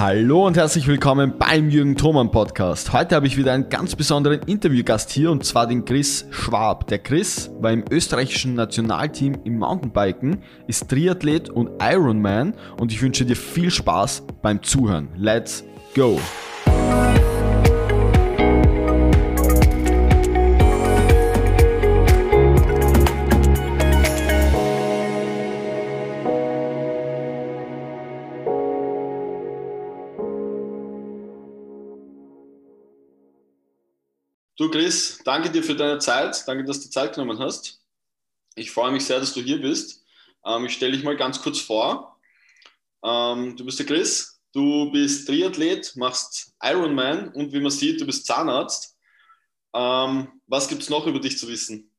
Hallo und herzlich willkommen beim Jürgen Thoman Podcast. Heute habe ich wieder einen ganz besonderen Interviewgast hier und zwar den Chris Schwab. Der Chris war im österreichischen Nationalteam im Mountainbiken, ist Triathlet und Ironman und ich wünsche dir viel Spaß beim Zuhören. Let's go! Du Chris, danke dir für deine Zeit. Danke, dass du Zeit genommen hast. Ich freue mich sehr, dass du hier bist. Ähm, ich stelle dich mal ganz kurz vor. Ähm, du bist der Chris, du bist Triathlet, machst Ironman und wie man sieht, du bist Zahnarzt. Ähm, was gibt es noch über dich zu wissen?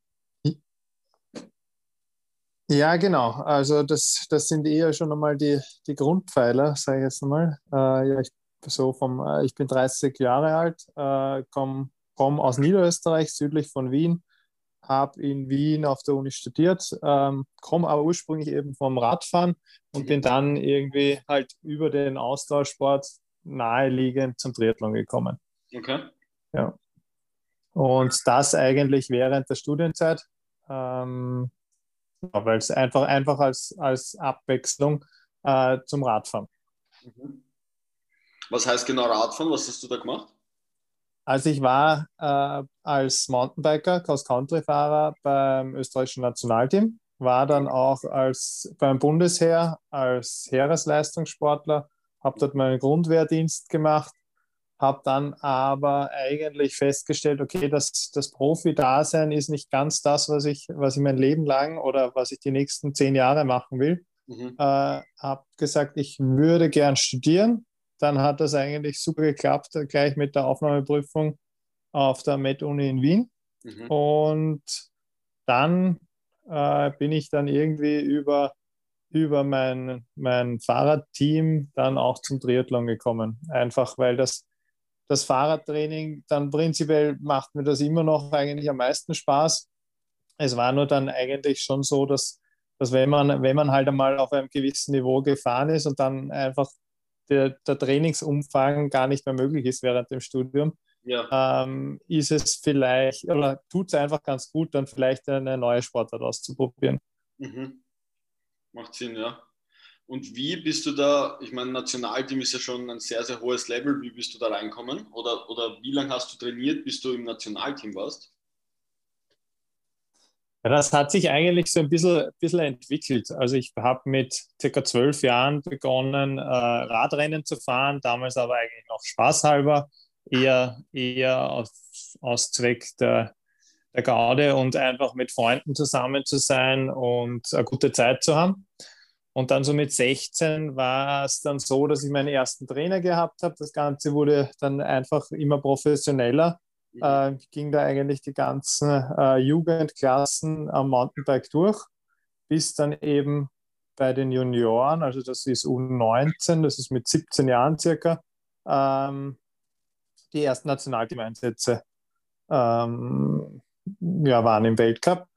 Ja, genau. Also das, das sind eher schon einmal die, die Grundpfeiler, sage ich jetzt einmal. Äh, ja, ich, so vom, äh, ich bin 30 Jahre alt, äh, komme komme aus Niederösterreich, südlich von Wien, habe in Wien auf der Uni studiert, ähm, komme aber ursprünglich eben vom Radfahren und bin dann irgendwie halt über den Austauschsport naheliegend zum Triathlon gekommen. Okay. Ja. Und das eigentlich während der Studienzeit, ähm, weil es einfach, einfach als, als Abwechslung äh, zum Radfahren. Mhm. Was heißt genau Radfahren? Was hast du da gemacht? Also ich war äh, als Mountainbiker, Cross-Country-Fahrer beim österreichischen Nationalteam, war dann auch als, beim Bundesheer als Heeresleistungssportler, habe dort meinen Grundwehrdienst gemacht, habe dann aber eigentlich festgestellt, okay, das, das Profi-Dasein ist nicht ganz das, was ich, was ich mein Leben lang oder was ich die nächsten zehn Jahre machen will. Mhm. Äh, habe gesagt, ich würde gern studieren, dann hat das eigentlich super geklappt, gleich mit der Aufnahmeprüfung auf der Med-Uni in Wien. Mhm. Und dann äh, bin ich dann irgendwie über, über mein, mein Fahrradteam dann auch zum Triathlon gekommen. Einfach weil das, das Fahrradtraining dann prinzipiell macht mir das immer noch eigentlich am meisten Spaß. Es war nur dann eigentlich schon so, dass, dass wenn, man, wenn man halt einmal auf einem gewissen Niveau gefahren ist und dann einfach der, der Trainingsumfang gar nicht mehr möglich ist während dem Studium, ja. ähm, ist es vielleicht, oder tut es einfach ganz gut, dann vielleicht eine neue Sportart auszuprobieren. Mhm. Macht Sinn, ja. Und wie bist du da, ich meine, Nationalteam ist ja schon ein sehr, sehr hohes Level, wie bist du da reinkommen? Oder, oder wie lange hast du trainiert, bis du im Nationalteam warst? Das hat sich eigentlich so ein bisschen, bisschen entwickelt. Also ich habe mit circa zwölf Jahren begonnen, äh, Radrennen zu fahren, damals aber eigentlich noch spaßhalber, eher, eher aus, aus Zweck der, der Garde und einfach mit Freunden zusammen zu sein und eine gute Zeit zu haben. Und dann so mit 16 war es dann so, dass ich meinen ersten Trainer gehabt habe. Das Ganze wurde dann einfach immer professioneller äh, ging da eigentlich die ganzen äh, Jugendklassen am Mountainbike durch, bis dann eben bei den Junioren, also das ist U19, das ist mit 17 Jahren circa, ähm, die ersten Nationalteam-Einsätze ähm, ja, waren im Weltcup.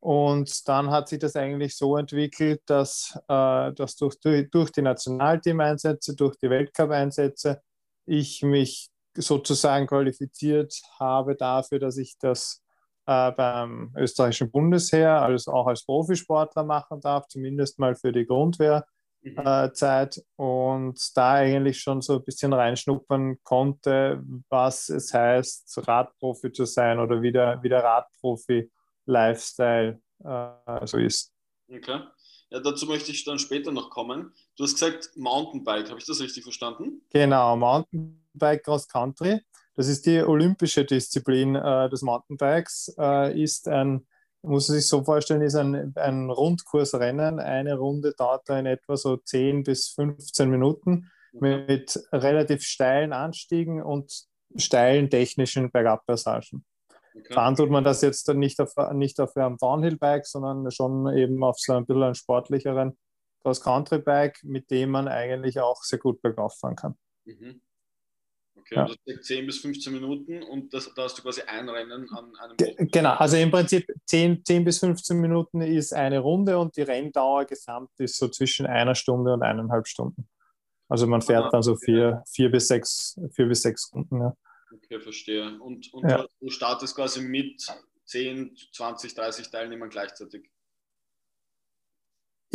Und dann hat sich das eigentlich so entwickelt, dass, äh, dass durch, durch die Nationalteam-Einsätze, durch die Weltcup-Einsätze ich mich sozusagen qualifiziert habe dafür, dass ich das äh, beim österreichischen Bundesheer als auch als Profisportler machen darf, zumindest mal für die Grundwehrzeit mhm. äh, und da eigentlich schon so ein bisschen reinschnuppern konnte, was es heißt, Radprofi zu sein oder wie der, wie der Radprofi-Lifestyle äh, so ist. Okay. Ja, dazu möchte ich dann später noch kommen. Du hast gesagt Mountainbike, habe ich das richtig verstanden? Genau, Mountainbike Cross Country. Das ist die olympische Disziplin äh, des Mountainbikes. Äh, ist ein, muss man sich so vorstellen, ist ein, ein Rundkursrennen. Eine Runde dauert da in etwa so 10 bis 15 Minuten mit relativ steilen Anstiegen und steilen technischen Bergabpassagen. Okay. Fahren tut man das jetzt nicht auf, nicht auf einem Downhill-Bike, sondern schon eben auf so ein bisschen einen sportlicheren Cross-Country-Bike, mit dem man eigentlich auch sehr gut bergauf fahren kann. Mhm. Okay, ja. das ist 10 bis 15 Minuten und das, da hast du quasi ein Rennen an einem Ge Genau, also im Prinzip 10, 10 bis 15 Minuten ist eine Runde und die Renndauer gesamt ist so zwischen einer Stunde und eineinhalb Stunden. Also man fährt dann so vier, vier, bis, sechs, vier bis sechs Stunden. Ja. Okay, verstehe. Und, und ja. du startest quasi mit 10, 20, 30 Teilnehmern gleichzeitig?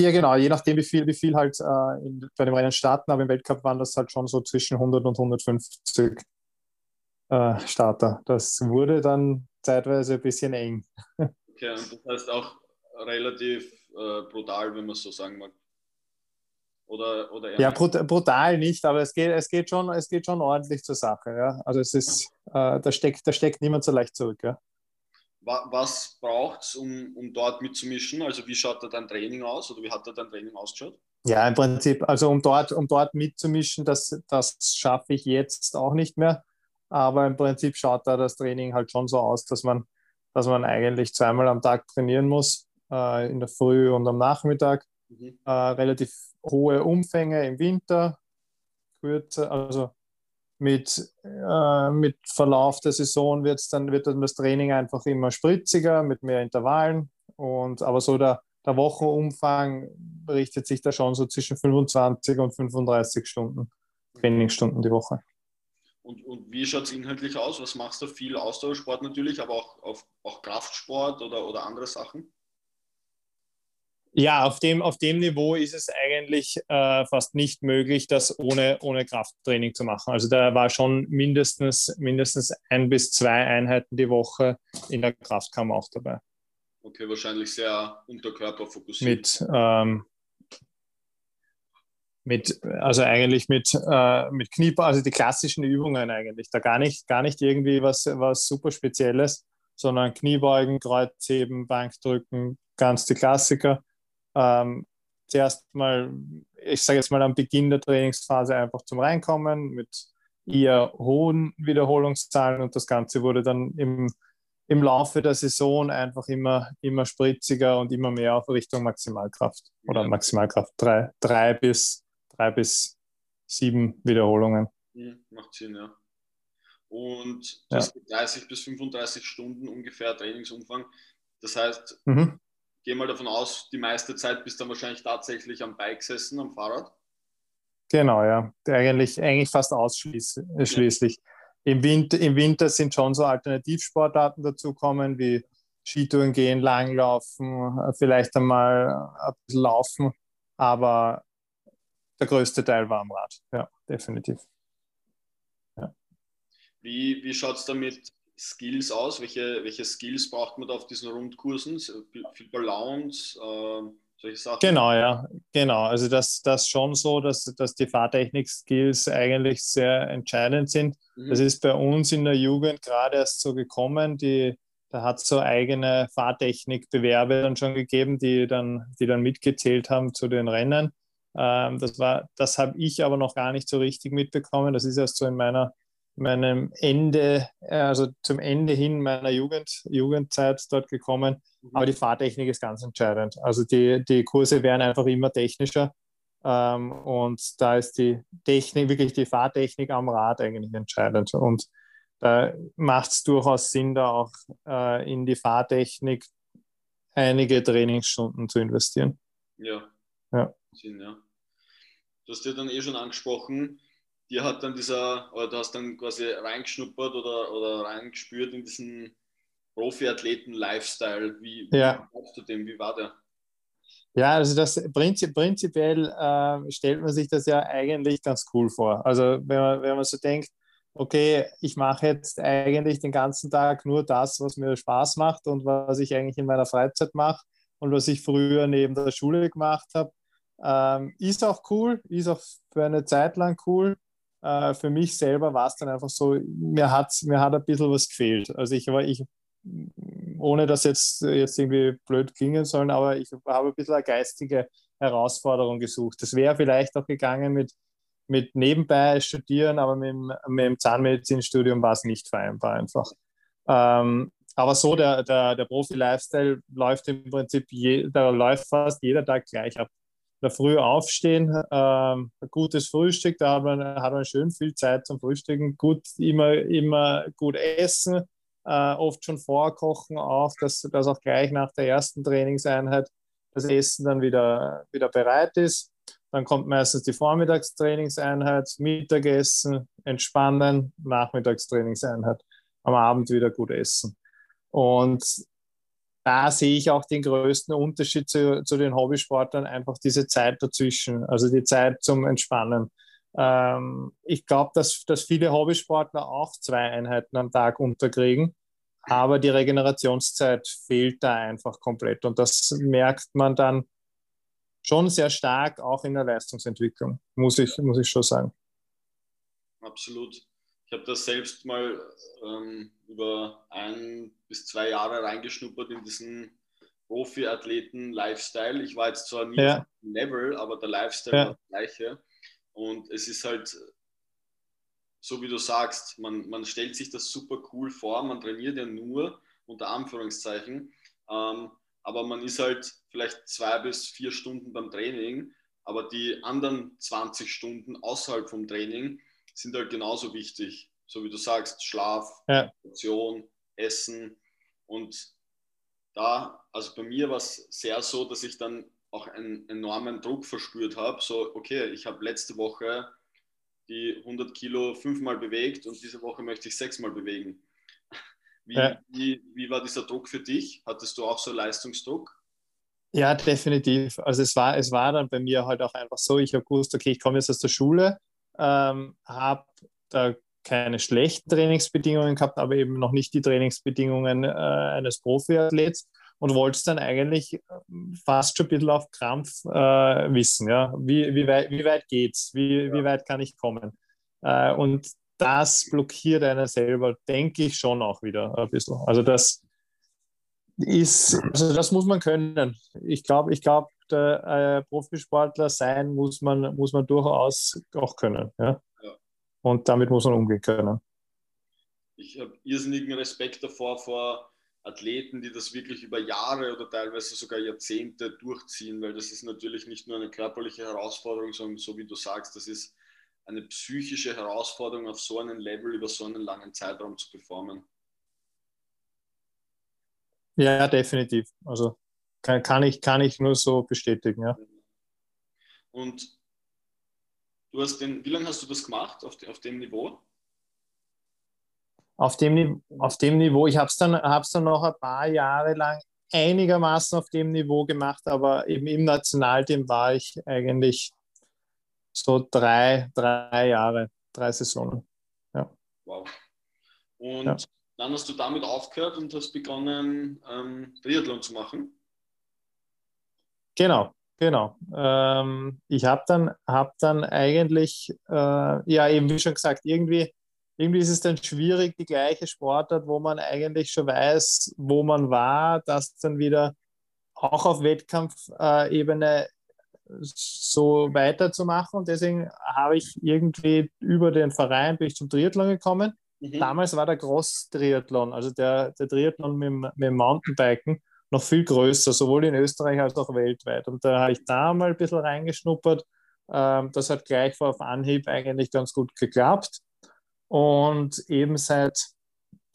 Ja, genau, je nachdem, wie viel, wie viel halt äh, in, bei dem Rennen starten, aber im Weltcup waren das halt schon so zwischen 100 und 150 äh, Starter. Das wurde dann zeitweise ein bisschen eng. Okay, und das heißt auch relativ äh, brutal, wenn man so sagen mag. Oder, oder ja, brut brutal nicht, aber es geht, es, geht schon, es geht schon ordentlich zur Sache. Ja? Also es ist, äh, da, steckt, da steckt niemand so leicht zurück. Ja? Was braucht es, um, um dort mitzumischen? Also wie schaut da dein Training aus oder wie hat da dein Training ausgeschaut? Ja, im Prinzip, also um dort, um dort mitzumischen, das, das schaffe ich jetzt auch nicht mehr. Aber im Prinzip schaut da das Training halt schon so aus, dass man, dass man eigentlich zweimal am Tag trainieren muss, äh, in der Früh und am Nachmittag. Mhm. Äh, relativ hohe Umfänge im Winter, kürzer, also mit, äh, mit Verlauf der Saison wird's dann, wird dann das Training einfach immer spritziger, mit mehr Intervallen. Und, aber so der, der Wochenumfang richtet sich da schon so zwischen 25 und 35 Stunden, Trainingsstunden die Woche. Und, und wie schaut es inhaltlich aus? Was machst du? Viel Ausdauersport natürlich, aber auch, auch, auch Kraftsport oder, oder andere Sachen? Ja, auf dem, auf dem Niveau ist es eigentlich äh, fast nicht möglich, das ohne, ohne Krafttraining zu machen. Also da war schon mindestens, mindestens ein bis zwei Einheiten die Woche in der Kraftkammer auch dabei. Okay, wahrscheinlich sehr unterkörperfokussiert. Mit, ähm, mit also eigentlich mit, äh, mit Knie, also die klassischen Übungen eigentlich. Da gar nicht, gar nicht irgendwie was, was super Spezielles, sondern Kniebeugen, Kreuzheben, Bankdrücken, ganz die Klassiker ähm, zuerst mal, ich sage jetzt mal am Beginn der Trainingsphase einfach zum Reinkommen mit eher hohen Wiederholungszahlen und das Ganze wurde dann im, im Laufe der Saison einfach immer, immer spritziger und immer mehr auf Richtung Maximalkraft oder Maximalkraft drei, drei, bis, drei bis sieben Wiederholungen. Mhm, macht Sinn, ja. Und das ja. 30 bis 35 Stunden ungefähr Trainingsumfang. Das heißt, mhm gehe mal davon aus, die meiste Zeit bist du dann wahrscheinlich tatsächlich am Bike gesessen, am Fahrrad. Genau, ja. Eigentlich, eigentlich fast ausschließlich. Ja. Im, Winter, Im Winter sind schon so Alternativsportarten dazukommen, wie Skitouren gehen, Langlaufen, vielleicht einmal ein bisschen laufen, aber der größte Teil war am Rad, ja, definitiv. Ja. Wie, wie schaut es damit Skills aus? Welche, welche Skills braucht man da auf diesen Rundkursen? Viel Balance, äh, solche Sachen? Genau, ja, genau. Also das, das schon so, dass, dass die Fahrtechnik-Skills eigentlich sehr entscheidend sind. Mhm. Das ist bei uns in der Jugend gerade erst so gekommen. Die, da hat es so eigene Fahrtechnikbewerbe dann schon gegeben, die dann, die dann mitgezählt haben zu den Rennen. Ähm, das das habe ich aber noch gar nicht so richtig mitbekommen. Das ist erst so in meiner meinem Ende, äh, also zum Ende hin meiner Jugend, Jugendzeit dort gekommen. Mhm. Aber die Fahrtechnik ist ganz entscheidend. Also die, die Kurse werden einfach immer technischer. Ähm, und da ist die Technik, wirklich die Fahrtechnik am Rad eigentlich entscheidend. Und da macht es durchaus Sinn, da auch äh, in die Fahrtechnik einige Trainingsstunden zu investieren. Ja. ja. Sinn, ja. Du hast ja dann eh schon angesprochen, dir hat dann dieser, oder du hast dann quasi reingeschnuppert oder, oder reingespürt in diesen Profiathleten-Lifestyle. Wie, ja. wie du dem? Wie war der? Ja, also das Prinzip, prinzipiell äh, stellt man sich das ja eigentlich ganz cool vor. Also wenn man, wenn man so denkt, okay, ich mache jetzt eigentlich den ganzen Tag nur das, was mir Spaß macht und was ich eigentlich in meiner Freizeit mache und was ich früher neben der Schule gemacht habe, ähm, ist auch cool, ist auch für eine Zeit lang cool. Äh, für mich selber war es dann einfach so, mir hat, mir hat ein bisschen was gefehlt. Also ich war, ich, ohne dass jetzt, jetzt irgendwie blöd klingen sollen, aber ich habe ein bisschen eine geistige Herausforderung gesucht. Das wäre vielleicht auch gegangen mit, mit nebenbei studieren, aber mit dem, mit dem Zahnmedizinstudium war es nicht vereinbar einfach. Ähm, aber so, der, der, der Profi-Lifestyle läuft im Prinzip, je, da läuft fast jeder Tag gleich ab der Früh aufstehen, ähm, ein gutes Frühstück, da hat man, hat man schön viel Zeit zum Frühstücken, gut, immer, immer gut essen, äh, oft schon vorkochen auch, dass, dass auch gleich nach der ersten Trainingseinheit das Essen dann wieder, wieder bereit ist. Dann kommt meistens die Vormittagstrainingseinheit, Mittagessen, entspannen, Nachmittagstrainingseinheit, am Abend wieder gut essen. Und da sehe ich auch den größten Unterschied zu, zu den Hobbysportlern, einfach diese Zeit dazwischen, also die Zeit zum Entspannen. Ähm, ich glaube, dass, dass viele Hobbysportler auch zwei Einheiten am Tag unterkriegen, aber die Regenerationszeit fehlt da einfach komplett. Und das merkt man dann schon sehr stark auch in der Leistungsentwicklung, muss ich, muss ich schon sagen. Absolut. Ich habe das selbst mal ähm, über ein bis zwei Jahre reingeschnuppert in diesen Profi-Athleten-Lifestyle. Ich war jetzt zwar nie ja. auf dem Level, aber der Lifestyle ja. war das gleiche. Und es ist halt, so wie du sagst, man, man stellt sich das super cool vor, man trainiert ja nur, unter Anführungszeichen, ähm, aber man ist halt vielleicht zwei bis vier Stunden beim Training, aber die anderen 20 Stunden außerhalb vom Training sind halt genauso wichtig so wie du sagst, Schlaf, ja. Essen. Und da, also bei mir war es sehr so, dass ich dann auch einen enormen Druck verspürt habe. So, okay, ich habe letzte Woche die 100 Kilo fünfmal bewegt und diese Woche möchte ich sechsmal bewegen. Wie, ja. wie, wie war dieser Druck für dich? Hattest du auch so Leistungsdruck? Ja, definitiv. Also es war, es war dann bei mir halt auch einfach so, ich habe gewusst, okay, ich komme jetzt aus der Schule, ähm, habe da keine schlechten Trainingsbedingungen gehabt, aber eben noch nicht die Trainingsbedingungen äh, eines Profiathlets und wollte es dann eigentlich ähm, fast schon ein bisschen auf Krampf äh, wissen. Ja? Wie, wie, weit, wie weit geht's? Wie, ja. wie weit kann ich kommen? Äh, und das blockiert einen selber, denke ich schon auch wieder ein bisschen. Also das ist, also das muss man können. Ich glaube, ich glaube, der äh, Profisportler sein muss man, muss man durchaus auch können. Ja? Und damit muss man umgehen können. Ich habe irrsinnigen Respekt davor vor Athleten, die das wirklich über Jahre oder teilweise sogar Jahrzehnte durchziehen, weil das ist natürlich nicht nur eine körperliche Herausforderung, sondern so wie du sagst, das ist eine psychische Herausforderung, auf so einem Level über so einen langen Zeitraum zu performen. Ja, definitiv. Also kann, kann, ich, kann ich nur so bestätigen, ja. Und Du hast den, wie lange hast du das gemacht auf, auf dem Niveau? Auf dem, auf dem Niveau, ich habe es dann, dann noch ein paar Jahre lang einigermaßen auf dem Niveau gemacht, aber eben im Nationalteam war ich eigentlich so drei, drei Jahre, drei Saisonen. Ja. Wow. Und ja. Dann hast du damit aufgehört und hast begonnen, ähm, Triathlon zu machen? Genau, Genau. Ähm, ich habe dann, hab dann eigentlich, äh, ja, eben wie schon gesagt, irgendwie, irgendwie ist es dann schwierig, die gleiche Sportart, wo man eigentlich schon weiß, wo man war, das dann wieder auch auf Wettkampfebene so weiterzumachen. Und deswegen habe ich irgendwie über den Verein bin ich zum Triathlon gekommen. Mhm. Damals war der Cross-Triathlon, also der, der Triathlon mit, mit Mountainbiken noch viel größer, sowohl in Österreich als auch weltweit. Und da habe ich da mal ein bisschen reingeschnuppert. Ähm, das hat gleich auf Anhieb eigentlich ganz gut geklappt. Und eben seit,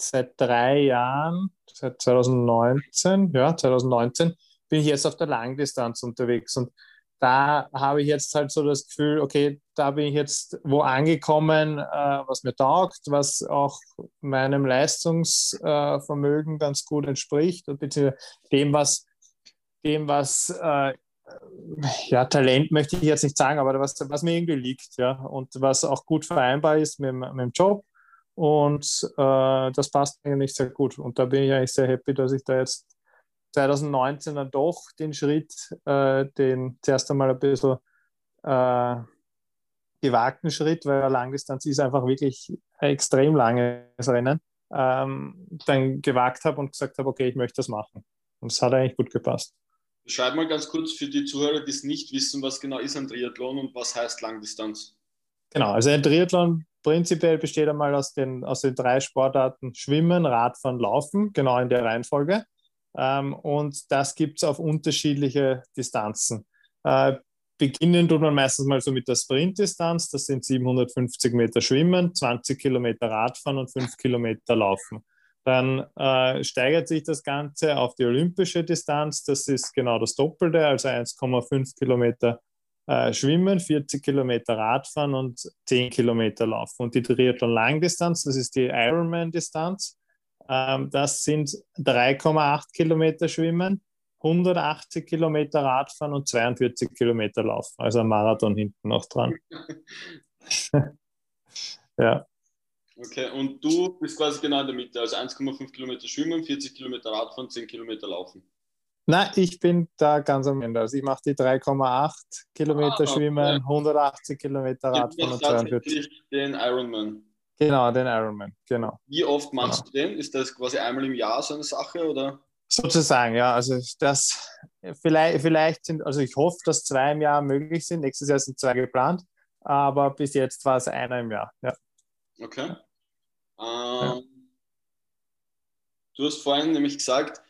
seit drei Jahren, seit 2019, ja, 2019, bin ich jetzt auf der Langdistanz unterwegs. Und da habe ich jetzt halt so das Gefühl, okay, da bin ich jetzt wo angekommen, äh, was mir taugt, was auch meinem Leistungsvermögen äh, ganz gut entspricht, beziehungsweise dem, was, dem, was äh, ja, Talent möchte ich jetzt nicht sagen, aber was, was mir irgendwie liegt, ja, und was auch gut vereinbar ist mit, mit dem Job. Und äh, das passt eigentlich sehr gut. Und da bin ich eigentlich sehr happy, dass ich da jetzt 2019 dann doch den Schritt, äh, den zuerst einmal ein bisschen äh, gewagten Schritt, weil Langdistanz ist einfach wirklich ein extrem langes Rennen, ähm, dann gewagt habe und gesagt habe, okay, ich möchte das machen. Und es hat eigentlich gut gepasst. Beschreib mal ganz kurz für die Zuhörer, die es nicht wissen, was genau ist ein Triathlon und was heißt Langdistanz? Genau, also ein Triathlon prinzipiell besteht einmal aus den, aus den drei Sportarten Schwimmen, Radfahren, Laufen, genau in der Reihenfolge. Ähm, und das gibt es auf unterschiedliche Distanzen. Äh, beginnen tut man meistens mal so mit der Sprintdistanz, das sind 750 Meter Schwimmen, 20 Kilometer Radfahren und 5 Kilometer Laufen. Dann äh, steigert sich das Ganze auf die olympische Distanz, das ist genau das Doppelte, also 1,5 Kilometer äh, Schwimmen, 40 Kilometer Radfahren und 10 Kilometer Laufen. Und die Triathlon-Langdistanz, das ist die Ironman-Distanz, ähm, das sind 3,8 Kilometer Schwimmen, 180 Kilometer Radfahren und 42 Kilometer Laufen. Also ein Marathon hinten noch dran. ja. Okay, und du bist quasi genau in der Mitte, also 1,5 Kilometer Schwimmen, 40 Kilometer Radfahren, 10 Kilometer Laufen. Nein, ich bin da ganz am Ende. Also ich mache die 3,8 Kilometer ah, Schwimmen, 180 Kilometer Radfahren und 42. Den Ironman. Genau, den Ironman, genau. Wie oft machst genau. du den? Ist das quasi einmal im Jahr so eine Sache oder? Sozusagen, ja. Also das vielleicht, vielleicht sind, also ich hoffe, dass zwei im Jahr möglich sind. Nächstes Jahr sind zwei geplant, aber bis jetzt war es einer im Jahr. Ja. Okay. Ähm, ja. Du hast vorhin nämlich gesagt,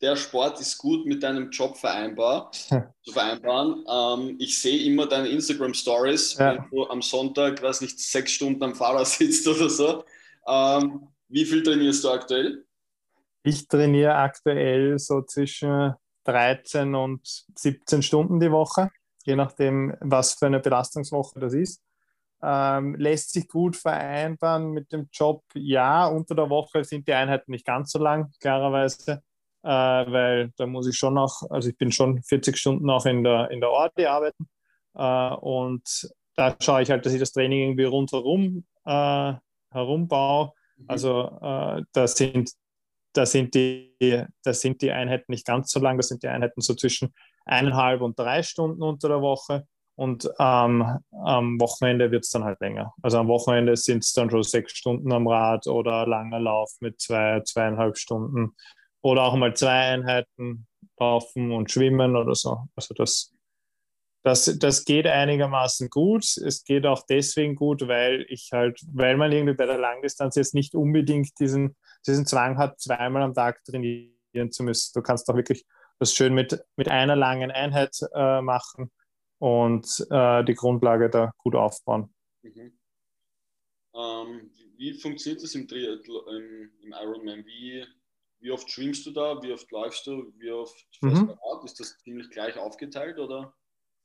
der Sport ist gut mit deinem Job vereinbar, zu vereinbaren. Ähm, ich sehe immer deine Instagram-Stories, ja. wenn du am Sonntag, weiß nicht, sechs Stunden am Fahrer sitzt oder so. Ähm, wie viel trainierst du aktuell? Ich trainiere aktuell so zwischen 13 und 17 Stunden die Woche, je nachdem, was für eine Belastungswoche das ist. Ähm, lässt sich gut vereinbaren mit dem Job. Ja, unter der Woche sind die Einheiten nicht ganz so lang, klarerweise äh, weil da muss ich schon noch, also ich bin schon 40 Stunden auch in der, in der Orte arbeiten äh, und da schaue ich halt, dass ich das Training irgendwie rundherum äh, herumbaue. Mhm. Also äh, da sind da sind, die, da sind die Einheiten nicht ganz so lang, da sind die Einheiten so zwischen eineinhalb und drei Stunden unter der Woche. Und ähm, am Wochenende wird es dann halt länger. Also am Wochenende sind es dann schon sechs Stunden am Rad oder langer Lauf mit zwei, zweieinhalb Stunden oder auch mal zwei Einheiten laufen und schwimmen oder so. Also das, das, das geht einigermaßen gut. Es geht auch deswegen gut, weil ich halt, weil man irgendwie bei der Langdistanz jetzt nicht unbedingt diesen, diesen Zwang hat, zweimal am Tag trainieren zu müssen. Du kannst auch wirklich das schön mit, mit einer langen Einheit äh, machen und äh, die Grundlage da gut aufbauen. Mhm. Ähm, wie funktioniert das im, im, im Ironman? Wie wie oft schwimmst du da? Wie oft läufst du? Wie oft fährst mhm. du Ist das ziemlich gleich aufgeteilt oder?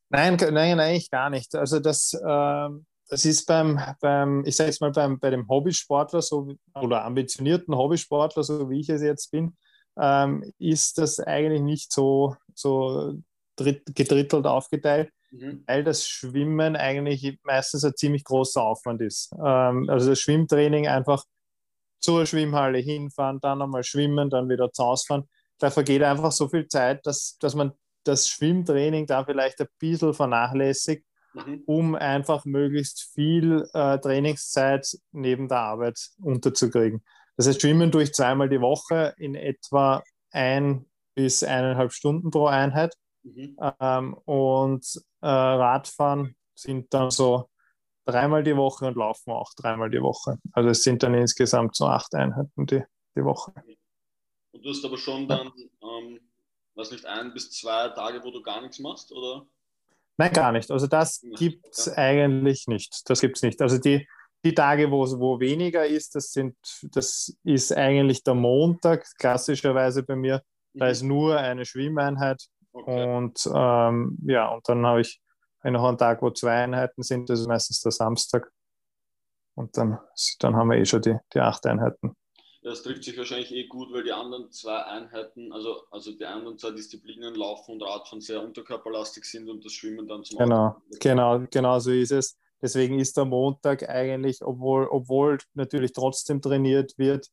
Nein, nein, eigentlich gar nicht. Also das, äh, das ist beim, beim ich sage jetzt mal, beim, bei dem Hobbysportler so, oder ambitionierten Hobbysportler, so wie ich es jetzt bin, ähm, ist das eigentlich nicht so, so gedrittelt aufgeteilt, mhm. weil das Schwimmen eigentlich meistens ein ziemlich großer Aufwand ist. Ähm, also das Schwimmtraining einfach zur Schwimmhalle hinfahren, dann einmal schwimmen, dann wieder zu Hause fahren. Da vergeht einfach so viel Zeit, dass, dass man das Schwimmtraining da vielleicht ein bisschen vernachlässigt, mhm. um einfach möglichst viel äh, Trainingszeit neben der Arbeit unterzukriegen. Das heißt, Schwimmen durch zweimal die Woche in etwa ein bis eineinhalb Stunden pro Einheit. Mhm. Ähm, und äh, Radfahren sind dann so dreimal die Woche und laufen auch dreimal die Woche. Also es sind dann insgesamt so acht Einheiten die, die Woche. Und du hast aber schon dann, ähm, was nicht, ein bis zwei Tage, wo du gar nichts machst, oder? Nein, gar nicht. Also das gibt es ja. eigentlich nicht. Das gibt es nicht. Also die, die Tage, wo, wo weniger ist, das, sind, das ist eigentlich der Montag, klassischerweise bei mir. Da mhm. ist nur eine Schwimmeinheit. Okay. Und ähm, ja, und dann habe ich wenn noch ein Tag, wo zwei Einheiten sind, das ist meistens der Samstag. Und dann, dann haben wir eh schon die, die acht Einheiten. Das trifft sich wahrscheinlich eh gut, weil die anderen zwei Einheiten, also, also die anderen zwei Disziplinen, Laufen und Radfahren, sehr unterkörperlastig sind und das Schwimmen dann zum Genau, Auto. genau, genau so ist es. Deswegen ist der Montag eigentlich, obwohl, obwohl natürlich trotzdem trainiert wird,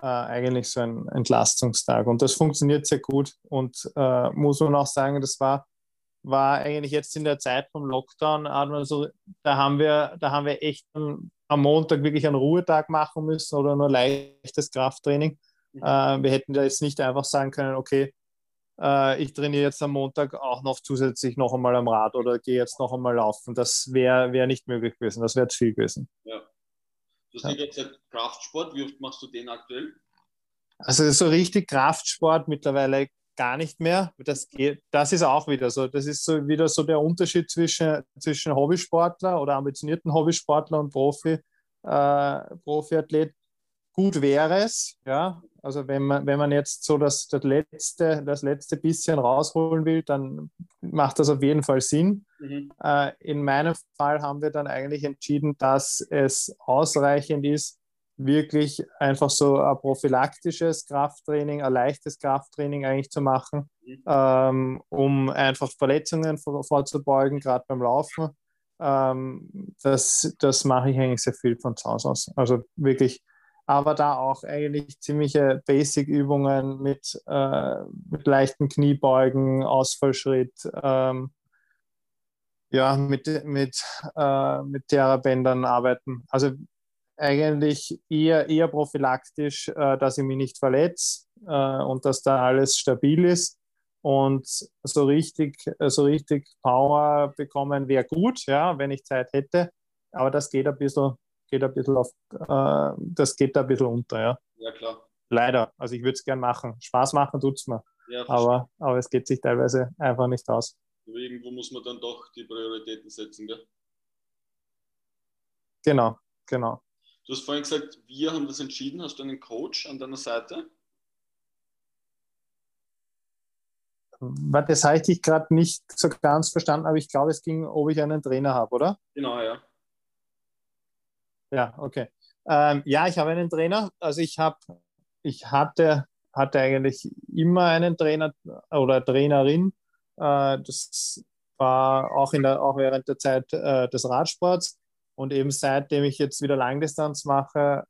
äh, eigentlich so ein Entlastungstag. Und das funktioniert sehr gut. Und äh, muss man auch sagen, das war war eigentlich jetzt in der Zeit vom Lockdown, also, da, haben wir, da haben wir echt am, am Montag wirklich einen Ruhetag machen müssen oder nur leichtes Krafttraining. Mhm. Äh, wir hätten da jetzt nicht einfach sagen können, okay, äh, ich trainiere jetzt am Montag auch noch zusätzlich noch einmal am Rad oder gehe jetzt noch einmal laufen. Das wäre wär nicht möglich gewesen, das wäre zu viel gewesen. Ja. Du hast ja. jetzt Kraftsport, wie oft machst du den aktuell? Also so richtig Kraftsport mittlerweile gar nicht mehr. Das, geht, das ist auch wieder so. Das ist so wieder so der Unterschied zwischen, zwischen Hobbysportler oder ambitionierten Hobbysportler und Profi, äh, Profiathlet. gut wäre es, ja. Also wenn man, wenn man jetzt so das, das, letzte, das letzte bisschen rausholen will, dann macht das auf jeden Fall Sinn. Mhm. Äh, in meinem Fall haben wir dann eigentlich entschieden, dass es ausreichend ist, wirklich einfach so ein prophylaktisches Krafttraining, ein leichtes Krafttraining eigentlich zu machen, ähm, um einfach Verletzungen vor, vorzubeugen, gerade beim Laufen. Ähm, das, das mache ich eigentlich sehr viel von zu Hause aus. Also wirklich, aber da auch eigentlich ziemliche Basic-Übungen mit, äh, mit leichten Kniebeugen, Ausfallschritt, ähm, ja, mit, mit, äh, mit Therabändern arbeiten. Also eigentlich eher, eher prophylaktisch, äh, dass ich mich nicht verletze äh, und dass da alles stabil ist. Und so richtig, so richtig Power bekommen wäre gut, ja, wenn ich Zeit hätte. Aber das geht ein bisschen, geht ein bisschen auf, äh, das geht ein bisschen unter, ja. Ja, klar. Leider. Also ich würde es gern machen. Spaß machen tut es mir. Ja, aber, aber es geht sich teilweise einfach nicht aus. Aber irgendwo muss man dann doch die Prioritäten setzen, gell? Genau, genau. Du hast vorhin gesagt, wir haben das entschieden. Hast du einen Coach an deiner Seite? Das habe ich dich gerade nicht so ganz verstanden, aber ich glaube, es ging, ob ich einen Trainer habe, oder? Genau, ja. Ja, okay. Ähm, ja, ich habe einen Trainer. Also ich habe, ich hatte, hatte eigentlich immer einen Trainer oder Trainerin. Äh, das war auch, in der, auch während der Zeit äh, des Radsports. Und eben seitdem ich jetzt wieder Langdistanz mache,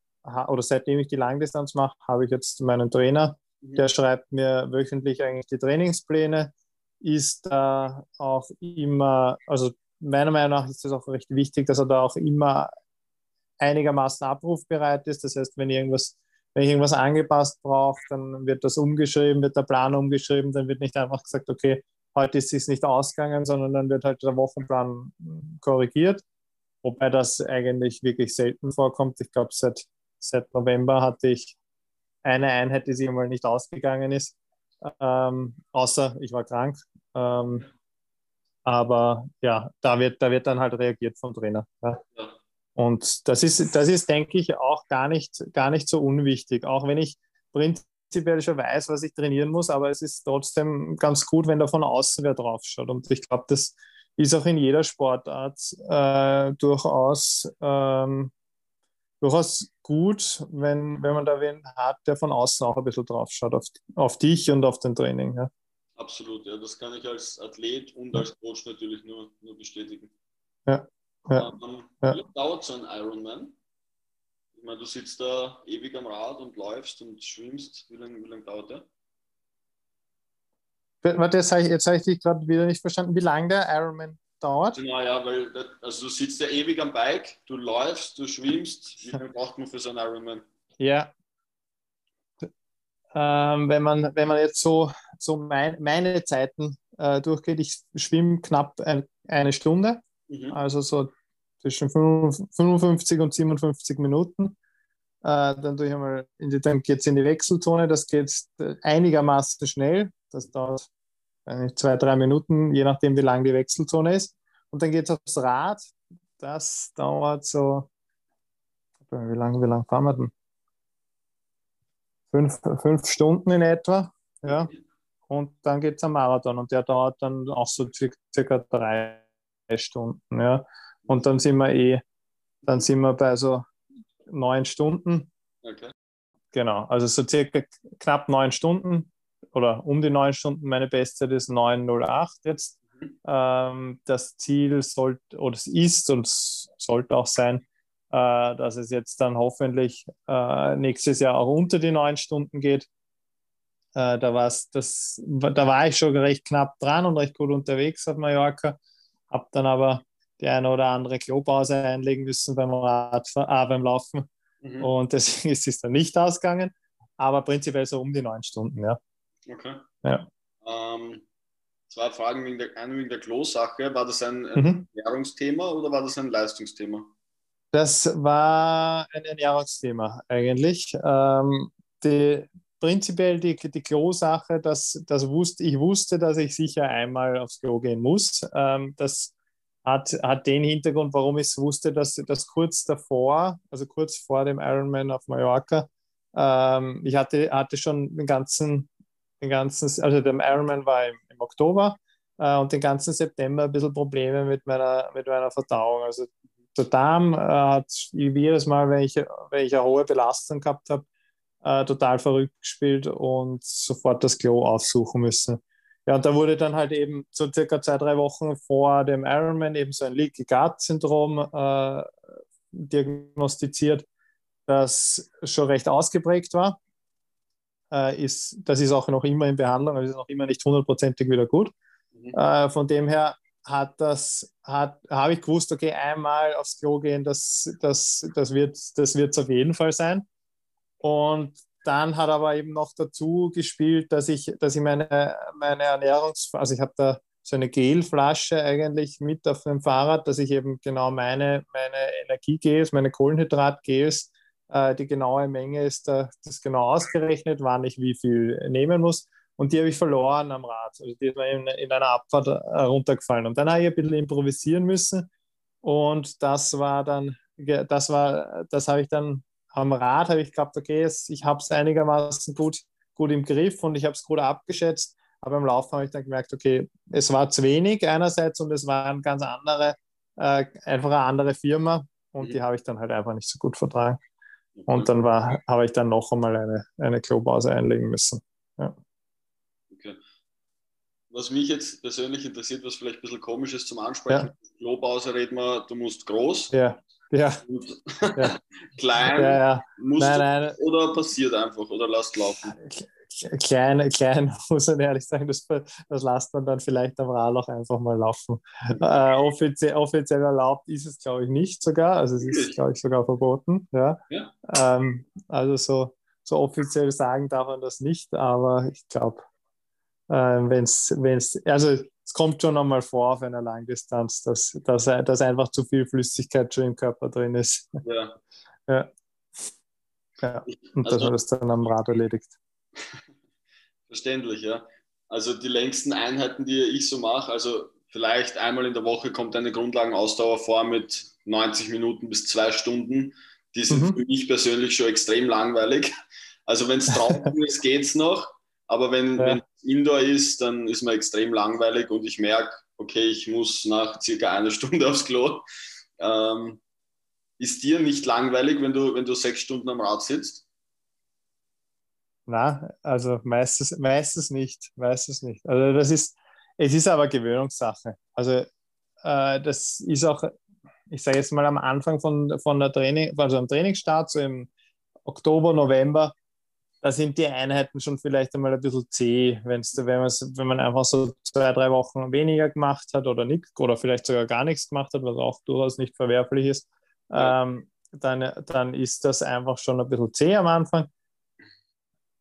oder seitdem ich die Langdistanz mache, habe ich jetzt meinen Trainer, mhm. der schreibt mir wöchentlich eigentlich die Trainingspläne, ist da auch immer, also meiner Meinung nach ist es auch recht wichtig, dass er da auch immer einigermaßen abrufbereit ist. Das heißt, wenn irgendwas, wenn ich irgendwas angepasst brauche, dann wird das umgeschrieben, wird der Plan umgeschrieben, dann wird nicht einfach gesagt, okay, heute ist es nicht ausgegangen, sondern dann wird halt der Wochenplan korrigiert. Wobei das eigentlich wirklich selten vorkommt. Ich glaube, seit, seit November hatte ich eine Einheit, die sich einmal nicht ausgegangen ist. Ähm, außer ich war krank. Ähm, aber ja, da wird, da wird dann halt reagiert vom Trainer. Ja. Und das ist, das ist, denke ich, auch gar nicht, gar nicht so unwichtig. Auch wenn ich prinzipiell schon weiß, was ich trainieren muss, aber es ist trotzdem ganz gut, wenn da von außen wer drauf schaut. Und ich glaube, das ist auch in jeder Sportart äh, durchaus, ähm, durchaus gut, wenn, wenn man da wen hat, der von außen auch ein bisschen drauf schaut, auf, auf dich und auf den Training. Ja. Absolut, ja, das kann ich als Athlet und als Coach natürlich nur, nur bestätigen. Ja. ja. Ähm, ja. Wie lange dauert so ein Ironman? Ich meine, du sitzt da ewig am Rad und läufst und schwimmst. Wie lange, wie lange dauert der? Warte, jetzt habe ich, jetzt habe ich dich gerade wieder nicht verstanden, wie lange der Ironman dauert. Genau, ja, weil also du sitzt ja ewig am Bike, du läufst, du schwimmst. Wie lange braucht man für so einen Ironman? Ja. Ähm, wenn, man, wenn man jetzt so, so mein, meine Zeiten äh, durchgeht, ich schwimme knapp ein, eine Stunde, mhm. also so zwischen 55 und 57 Minuten. Äh, dann, dann geht es in die Wechselzone, das geht einigermaßen schnell. Das dauert zwei, drei Minuten, je nachdem, wie lang die Wechselzone ist. Und dann geht es aufs Rad. Das dauert so, wie lange wie lang fahren wir denn? Fünf, fünf Stunden in etwa. Ja. Und dann geht es am Marathon und der dauert dann auch so circa drei Stunden. Ja. Und dann sind wir eh, dann sind wir bei so neun Stunden. Okay. Genau, also so circa knapp neun Stunden oder um die neun Stunden. Meine Bestzeit ist 9,08 jetzt. Ähm, das Ziel sollte oder es ist und es sollte auch sein, äh, dass es jetzt dann hoffentlich äh, nächstes Jahr auch unter die neun Stunden geht. Äh, da, war's, das, da war ich schon recht knapp dran und recht gut unterwegs auf Mallorca. Habe dann aber die eine oder andere Klopause einlegen müssen beim, Radfahren, ah, beim Laufen. Mhm. Und deswegen ist es dann nicht ausgegangen. Aber prinzipiell so um die neun Stunden, ja. Okay. Ja. Ähm, zwei Fragen wegen der, eine wegen der Klo-Sache. War das ein, ein mhm. Ernährungsthema oder war das ein Leistungsthema? Das war ein Ernährungsthema eigentlich. Ähm, die, prinzipiell die, die Klo-Sache, das, das wusste, ich wusste, dass ich sicher einmal aufs Klo gehen muss. Ähm, das hat, hat den Hintergrund, warum ich es wusste, dass, dass kurz davor, also kurz vor dem Ironman auf Mallorca, Ähm, ich hatte, hatte schon den ganzen, den ganzen, also der Ironman war im, im Oktober äh, und den ganzen September ein bisschen Probleme mit meiner, mit meiner Verdauung. Also der Darm äh, hat jedes Mal, wenn ich, wenn ich eine hohe Belastung gehabt habe, äh, total verrückt gespielt und sofort das Klo aufsuchen müssen. Ja, und da wurde dann halt eben so circa zwei, drei Wochen vor dem Ironman eben so ein Leaky Gut Syndrom äh, diagnostiziert, das schon recht ausgeprägt war. Äh, ist, das ist auch noch immer in Behandlung, also ist noch immer nicht hundertprozentig wieder gut. Mhm. Äh, von dem her hat das, hat, habe ich gewusst, okay, einmal aufs Klo gehen, das, das, das wird es das auf jeden Fall sein. Und dann hat aber eben noch dazu gespielt, dass ich, dass ich meine, meine Ernährungs-, also ich habe da so eine Gelflasche eigentlich mit auf dem Fahrrad, dass ich eben genau meine, meine Energiegels, meine Kohlenhydratgels, die genaue Menge ist da, das genau ausgerechnet, wann ich wie viel nehmen muss. Und die habe ich verloren am Rad. Also die ist mir in, in einer Abfahrt äh, runtergefallen. Und dann habe ich ein bisschen improvisieren müssen. Und das war dann, das war, das habe ich dann am Rad habe ich gehabt, okay, ich habe es einigermaßen gut, gut im Griff und ich habe es gut abgeschätzt. Aber im Laufen habe ich dann gemerkt, okay, es war zu wenig einerseits und es war eine ganz andere, äh, einfach eine andere Firma und mhm. die habe ich dann halt einfach nicht so gut vertragen. Und dann war, habe ich dann noch einmal eine, eine Klopause einlegen müssen. Ja. Okay. Was mich jetzt persönlich interessiert, was vielleicht ein bisschen komisch ist zum Ansprechen, ja. Klopause reden wir, du musst groß. Ja. Ja. ja. Klein ja, ja. Musst nein, nein. oder passiert einfach oder lasst laufen? Klein, klein, muss man ehrlich sagen, das, das lasst man dann vielleicht am Rad auch einfach mal laufen. Äh, offiziell, offiziell erlaubt ist es, glaube ich, nicht sogar. Also es ist, glaube ich, sogar verboten. Ja. ja. Ähm, also so, so offiziell sagen darf man das nicht, aber ich glaube, äh, wenn es, also es kommt schon einmal vor auf einer Langdistanz, dass, dass, dass einfach zu viel Flüssigkeit schon im Körper drin ist. Ja. ja. ja. Und also, dass man das dann am Rad erledigt. Verständlich, ja. Also die längsten Einheiten, die ich so mache, also vielleicht einmal in der Woche kommt eine Grundlagenausdauer vor mit 90 Minuten bis zwei Stunden. Die sind mhm. für mich persönlich schon extrem langweilig. Also wenn es draußen ist, geht es noch. Aber wenn, ja. wenn Indoor ist, dann ist man extrem langweilig und ich merke, okay, ich muss nach circa einer Stunde aufs Klo. Ähm, ist dir nicht langweilig, wenn du, wenn du sechs Stunden am Rad sitzt? Na, also meistens, meistens nicht, meistens nicht. Also das ist, es ist aber Gewöhnungssache. Also äh, das ist auch, ich sage jetzt mal am Anfang von, von der Training, also am Trainingsstart, so im Oktober, November, da sind die Einheiten schon vielleicht einmal ein bisschen zäh, wenn's, wenn, wenn man einfach so zwei, drei Wochen weniger gemacht hat oder nichts oder vielleicht sogar gar nichts gemacht hat, was auch durchaus nicht verwerflich ist, ja. ähm, dann, dann ist das einfach schon ein bisschen zäh am Anfang.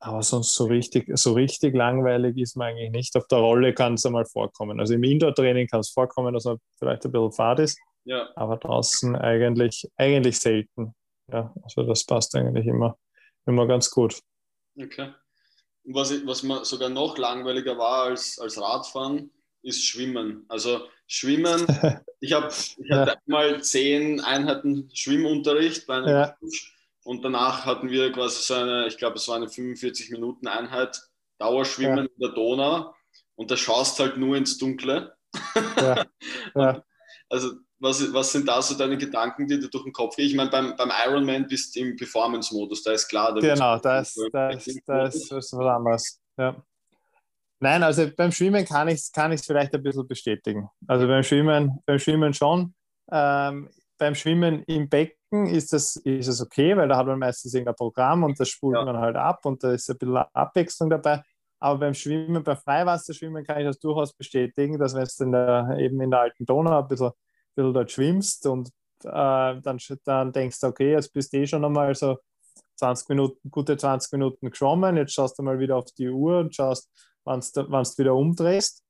Aber sonst so richtig, so richtig langweilig ist man eigentlich nicht. Auf der Rolle kann es einmal vorkommen. Also im Indoor-Training kann es vorkommen, dass man vielleicht ein bisschen fad ist. Ja. Aber draußen eigentlich, eigentlich selten. Ja, also das passt eigentlich immer, immer ganz gut. Okay. Was, was mir sogar noch langweiliger war als, als Radfahren, ist Schwimmen. Also Schwimmen, ich, hab, ich hatte ja. einmal zehn Einheiten Schwimmunterricht bei einem ja. Coach und danach hatten wir quasi so eine, ich glaube, es war eine 45-Minuten-Einheit Dauerschwimmen ja. in der Donau und da schaust halt nur ins Dunkle. Ja. ja. also was, was sind da so deine Gedanken, die dir durch den Kopf gehen? Ich meine, beim, beim Ironman bist du im Performance-Modus, da ist klar. Da genau, da ist, da, ist, da ist was anderes. Ja. Nein, also beim Schwimmen kann ich es kann vielleicht ein bisschen bestätigen. Also beim Schwimmen, beim Schwimmen schon. Ähm, beim Schwimmen im Becken ist das ist es okay, weil da hat man meistens irgendein Programm und das spult ja. man halt ab und da ist ein bisschen Abwechslung dabei. Aber beim Schwimmen, beim Freiwasserschwimmen kann ich das durchaus bestätigen, dass wenn es in der, eben in der alten Donau ein bisschen bisschen dort schwimmst und äh, dann, dann denkst du, okay, jetzt bist du eh schon einmal so 20 Minuten, gute 20 Minuten geschwommen, jetzt schaust du mal wieder auf die Uhr und schaust, wann du wieder umdrehst.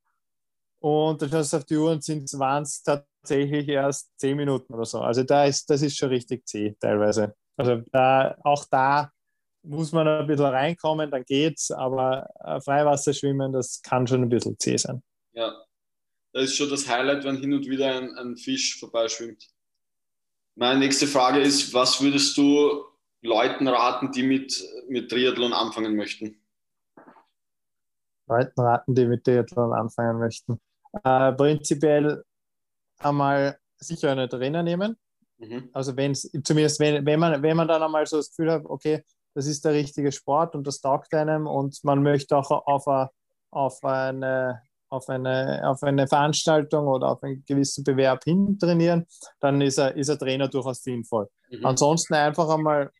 Und dann schaust du auf die Uhr und waren es tatsächlich erst 10 Minuten oder so. Also da ist, das ist schon richtig zäh teilweise. Also da, auch da muss man ein bisschen reinkommen, dann geht's, aber äh, Freiwasserschwimmen, das kann schon ein bisschen zäh sein. Ja, da ist schon das Highlight, wenn hin und wieder ein, ein Fisch vorbeischwimmt. Meine nächste Frage ist, was würdest du Leuten raten, die mit, mit Triathlon anfangen möchten? Leuten raten, die mit Triathlon anfangen möchten. Äh, prinzipiell einmal sicher eine Trainer nehmen. Mhm. Also wenn es, zumindest wenn, wenn, man, wenn man dann einmal so das Gefühl hat, okay, das ist der richtige Sport und das taugt einem und man möchte auch auf, a, auf, eine, auf, eine, auf eine Veranstaltung oder auf einen gewissen Bewerb hin trainieren, dann ist ein, ist ein Trainer durchaus sinnvoll. Mhm. Ansonsten einfach einmal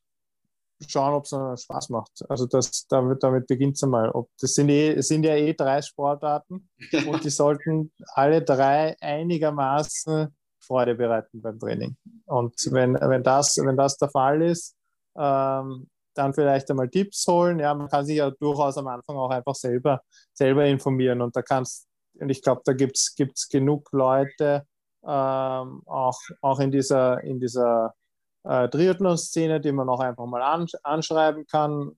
schauen, ob es Spaß macht. Also das, damit, damit beginnt es einmal. Ob, das sind, eh, sind ja eh drei Sportarten und die sollten alle drei einigermaßen Freude bereiten beim Training. Und wenn, wenn, das, wenn das der Fall ist, ähm, dann vielleicht einmal Tipps holen. Ja, man kann sich ja durchaus am Anfang auch einfach selber, selber informieren. Und da kannst, und ich glaube, da gibt es genug Leute, ähm, auch, auch in dieser, in dieser äh, Triathlon-Szene, die man auch einfach mal an, anschreiben kann,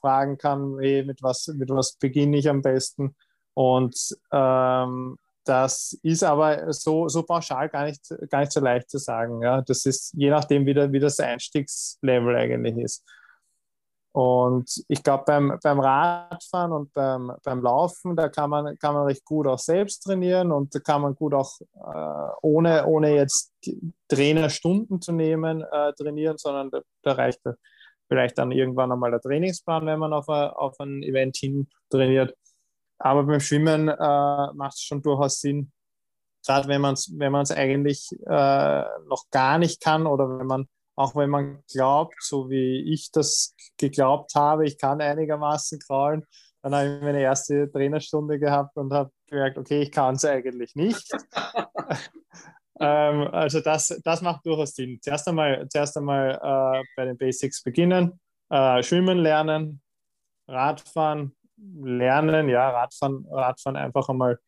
fragen kann, hey, mit, was, mit was beginne ich am besten. Und ähm, das ist aber so, so pauschal gar nicht, gar nicht so leicht zu sagen. Ja? Das ist je nachdem, wie, der, wie das Einstiegslevel eigentlich ist. Und ich glaube, beim, beim Radfahren und beim, beim Laufen, da kann man, kann man recht gut auch selbst trainieren und da kann man gut auch äh, ohne, ohne jetzt Trainerstunden zu nehmen äh, trainieren, sondern da, da reicht vielleicht dann irgendwann einmal der Trainingsplan, wenn man auf, a, auf ein Event hin trainiert. Aber beim Schwimmen äh, macht es schon durchaus Sinn, gerade wenn man es wenn eigentlich äh, noch gar nicht kann oder wenn man auch wenn man glaubt, so wie ich das geglaubt habe, ich kann einigermaßen kraulen, dann habe ich meine erste Trainerstunde gehabt und habe gemerkt, okay, ich kann es eigentlich nicht. ähm, also das, das macht durchaus Sinn. Zuerst einmal, zuerst einmal äh, bei den Basics beginnen, äh, schwimmen lernen, Radfahren lernen, ja, Radfahren, Radfahren einfach einmal,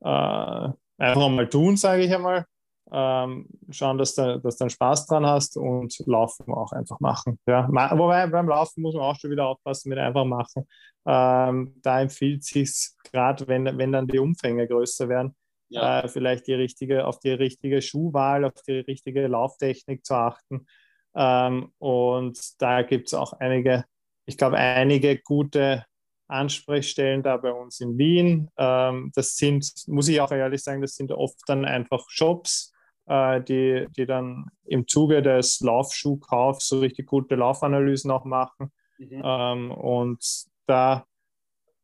äh, einfach einmal tun, sage ich einmal ähm, schauen, dass du, dass du einen Spaß dran hast und Laufen auch einfach machen. Ja. Wobei beim Laufen muss man auch schon wieder aufpassen mit einfach machen. Ähm, da empfiehlt sich gerade, wenn, wenn dann die Umfänge größer werden, ja. äh, vielleicht die richtige, auf die richtige Schuhwahl, auf die richtige Lauftechnik zu achten. Ähm, und da gibt es auch einige, ich glaube, einige gute Ansprechstellen da bei uns in Wien. Ähm, das sind, muss ich auch ehrlich sagen, das sind oft dann einfach Shops, die, die dann im Zuge des Laufschuhkaufs so richtig gute Laufanalysen auch machen. Mhm. Ähm, und da,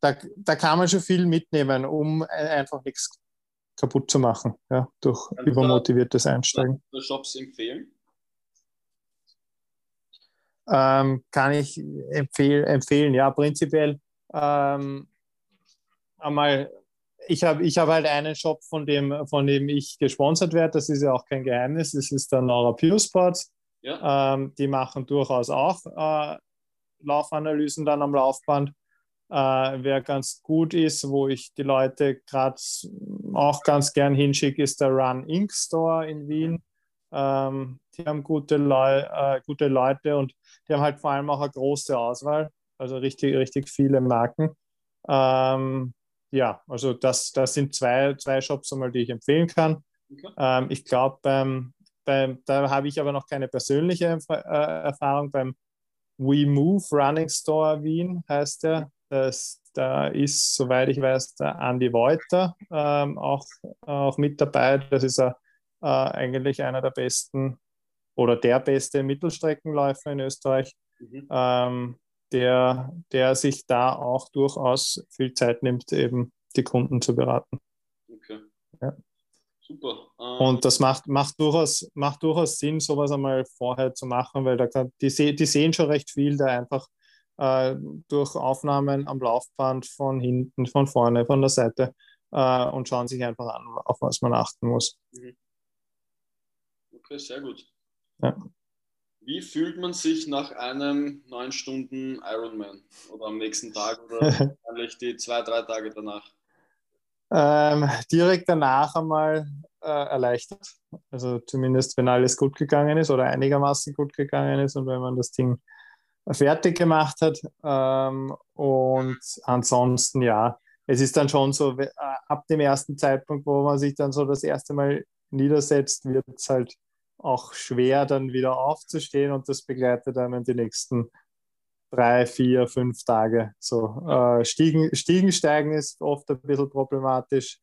da, da kann man schon viel mitnehmen, um einfach nichts kaputt zu machen, ja, durch Kannst übermotiviertes Einsteigen. Du Shops empfehlen? Ähm, kann ich empfehl, empfehlen, ja, prinzipiell ähm, einmal ich habe ich hab halt einen Shop, von dem, von dem ich gesponsert werde. Das ist ja auch kein Geheimnis. Das ist der Nora Pure Sports. Ja. Ähm, die machen durchaus auch äh, Laufanalysen dann am Laufband. Äh, wer ganz gut ist, wo ich die Leute gerade auch ganz gern hinschicke, ist der Run Inc. Store in Wien. Ähm, die haben gute, Leu äh, gute Leute und die haben halt vor allem auch eine große Auswahl, also richtig, richtig viele Marken. Ähm, ja, also das, das sind zwei, zwei Shops einmal, die ich empfehlen kann. Okay. Ähm, ich glaube, beim, beim, da habe ich aber noch keine persönliche äh, Erfahrung. Beim We Move Running Store Wien heißt der. Das, da ist, soweit ich weiß, der Andy Wolter ähm, auch, auch mit dabei. Das ist a, äh, eigentlich einer der besten oder der beste Mittelstreckenläufer in Österreich. Mhm. Ähm, der, der sich da auch durchaus viel Zeit nimmt, eben die Kunden zu beraten. Okay. Ja. Super. Ähm, und das macht, macht, durchaus, macht durchaus Sinn, sowas einmal vorher zu machen, weil da kann, die, die sehen schon recht viel, da einfach äh, durch Aufnahmen am Laufband von hinten, von vorne, von der Seite äh, und schauen sich einfach an, auf was man achten muss. Mhm. Okay, sehr gut. Ja. Wie fühlt man sich nach einem neun Stunden Ironman oder am nächsten Tag oder wahrscheinlich die zwei, drei Tage danach? Ähm, direkt danach einmal äh, erleichtert. Also zumindest, wenn alles gut gegangen ist oder einigermaßen gut gegangen ist und wenn man das Ding fertig gemacht hat. Ähm, und ansonsten, ja, es ist dann schon so, ab dem ersten Zeitpunkt, wo man sich dann so das erste Mal niedersetzt, wird es halt auch schwer, dann wieder aufzustehen und das begleitet dann die nächsten drei, vier, fünf Tage. So, äh, Stiegen, Stiegen steigen ist oft ein bisschen problematisch.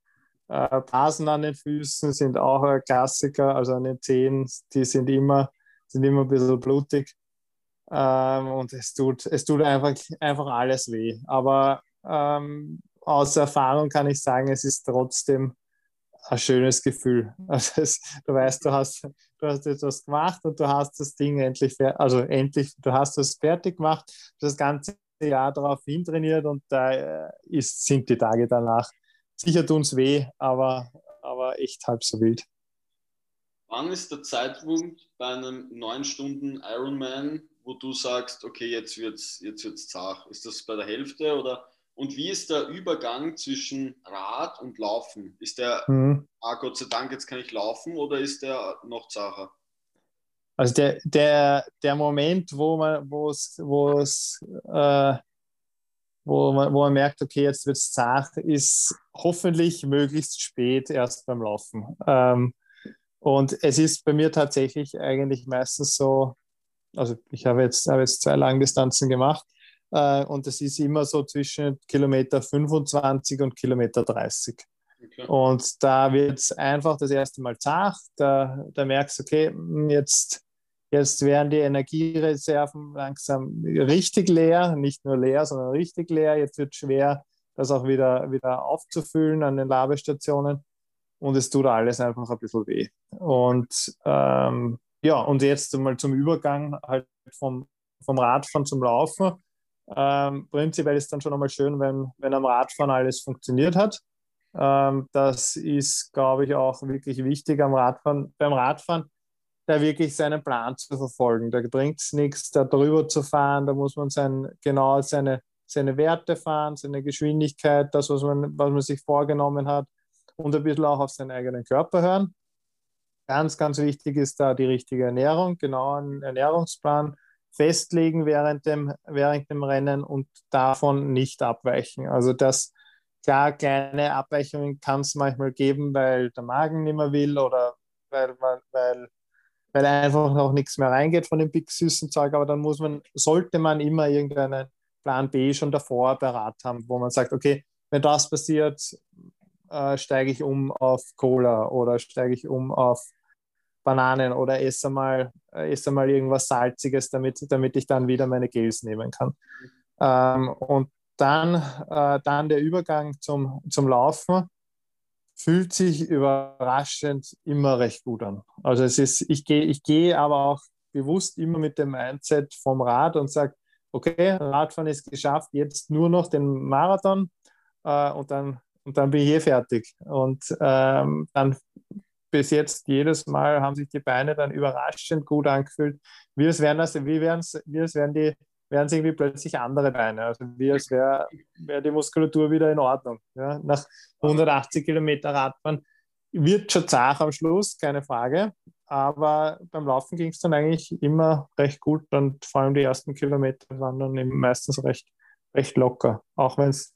Äh, Basen an den Füßen sind auch ein Klassiker, also an den Zehen, die sind immer, sind immer ein bisschen blutig. Ähm, und es tut, es tut einfach, einfach alles weh. Aber ähm, aus Erfahrung kann ich sagen, es ist trotzdem ein schönes Gefühl. Also es, du weißt, du hast, du hast etwas gemacht und du hast das Ding endlich, also endlich, du hast es fertig gemacht, das ganze Jahr darauf hintrainiert und da äh, ist, sind die Tage danach. Sicher tun es weh, aber, aber echt halb so wild. Wann ist der Zeitpunkt bei einem neun Stunden Ironman, wo du sagst, okay, jetzt wird es jetzt wird's zart? Ist das bei der Hälfte oder und wie ist der Übergang zwischen Rad und Laufen? Ist der, mhm. ah Gott sei Dank, jetzt kann ich laufen oder ist der noch zacher? Also der, der, der Moment, wo man, wo es, wo es, äh, wo man, wo man merkt, okay, jetzt wird es zart, ist hoffentlich möglichst spät erst beim Laufen. Ähm, und es ist bei mir tatsächlich eigentlich meistens so, also ich habe jetzt, habe jetzt zwei Langdistanzen gemacht äh, und es ist immer so zwischen Kilometer 25 und Kilometer 30. Okay. Und da wird es einfach das erste Mal zart. Da, da merkst du, okay, hm, jetzt, jetzt werden die Energiereserven langsam richtig leer, nicht nur leer, sondern richtig leer. Jetzt wird es schwer, das auch wieder, wieder aufzufüllen an den Labestationen. Und es tut alles einfach ein bisschen weh. Und ähm, ja, und jetzt mal zum Übergang halt vom, vom Radfahren zum Laufen. Ähm, prinzipiell ist dann schon einmal schön, wenn, wenn am Radfahren alles funktioniert hat. Ähm, das ist, glaube ich, auch wirklich wichtig am Radfahren, beim Radfahren, da wirklich seinen Plan zu verfolgen. Da bringt es nichts, da drüber zu fahren, da muss man sein, genau seine, seine Werte fahren, seine Geschwindigkeit, das, was man, was man sich vorgenommen hat und ein bisschen auch auf seinen eigenen Körper hören. Ganz, ganz wichtig ist da die richtige Ernährung, genau ein Ernährungsplan festlegen während dem, während dem Rennen und davon nicht abweichen. Also das, klar, kleine Abweichungen kann es manchmal geben, weil der Magen nicht mehr will oder weil, weil, weil, weil einfach noch nichts mehr reingeht von dem big süßen Zeug, aber dann muss man, sollte man immer irgendeinen Plan B schon davor parat haben, wo man sagt, okay, wenn das passiert, äh, steige ich um auf Cola oder steige ich um auf Bananen oder esse mal, äh, esse mal irgendwas Salziges, damit, damit ich dann wieder meine Gels nehmen kann. Ähm, und dann, äh, dann der Übergang zum, zum Laufen fühlt sich überraschend immer recht gut an. Also es ist, ich gehe ich geh aber auch bewusst immer mit dem Mindset vom Rad und sage, okay, Radfahren ist geschafft, jetzt nur noch den Marathon äh, und, dann, und dann bin ich hier fertig. Und ähm, dann bis jetzt jedes Mal haben sich die Beine dann überraschend gut angefühlt. Wie es wären, also wie wären, wie es wären die wären es irgendwie plötzlich andere Beine. Also wie als wäre wär die Muskulatur wieder in Ordnung. Ja? Nach 180 Kilometer Radfahren wird schon zart am Schluss, keine Frage. Aber beim Laufen ging es dann eigentlich immer recht gut und vor allem die ersten Kilometer waren dann meistens recht, recht locker. Auch wenn es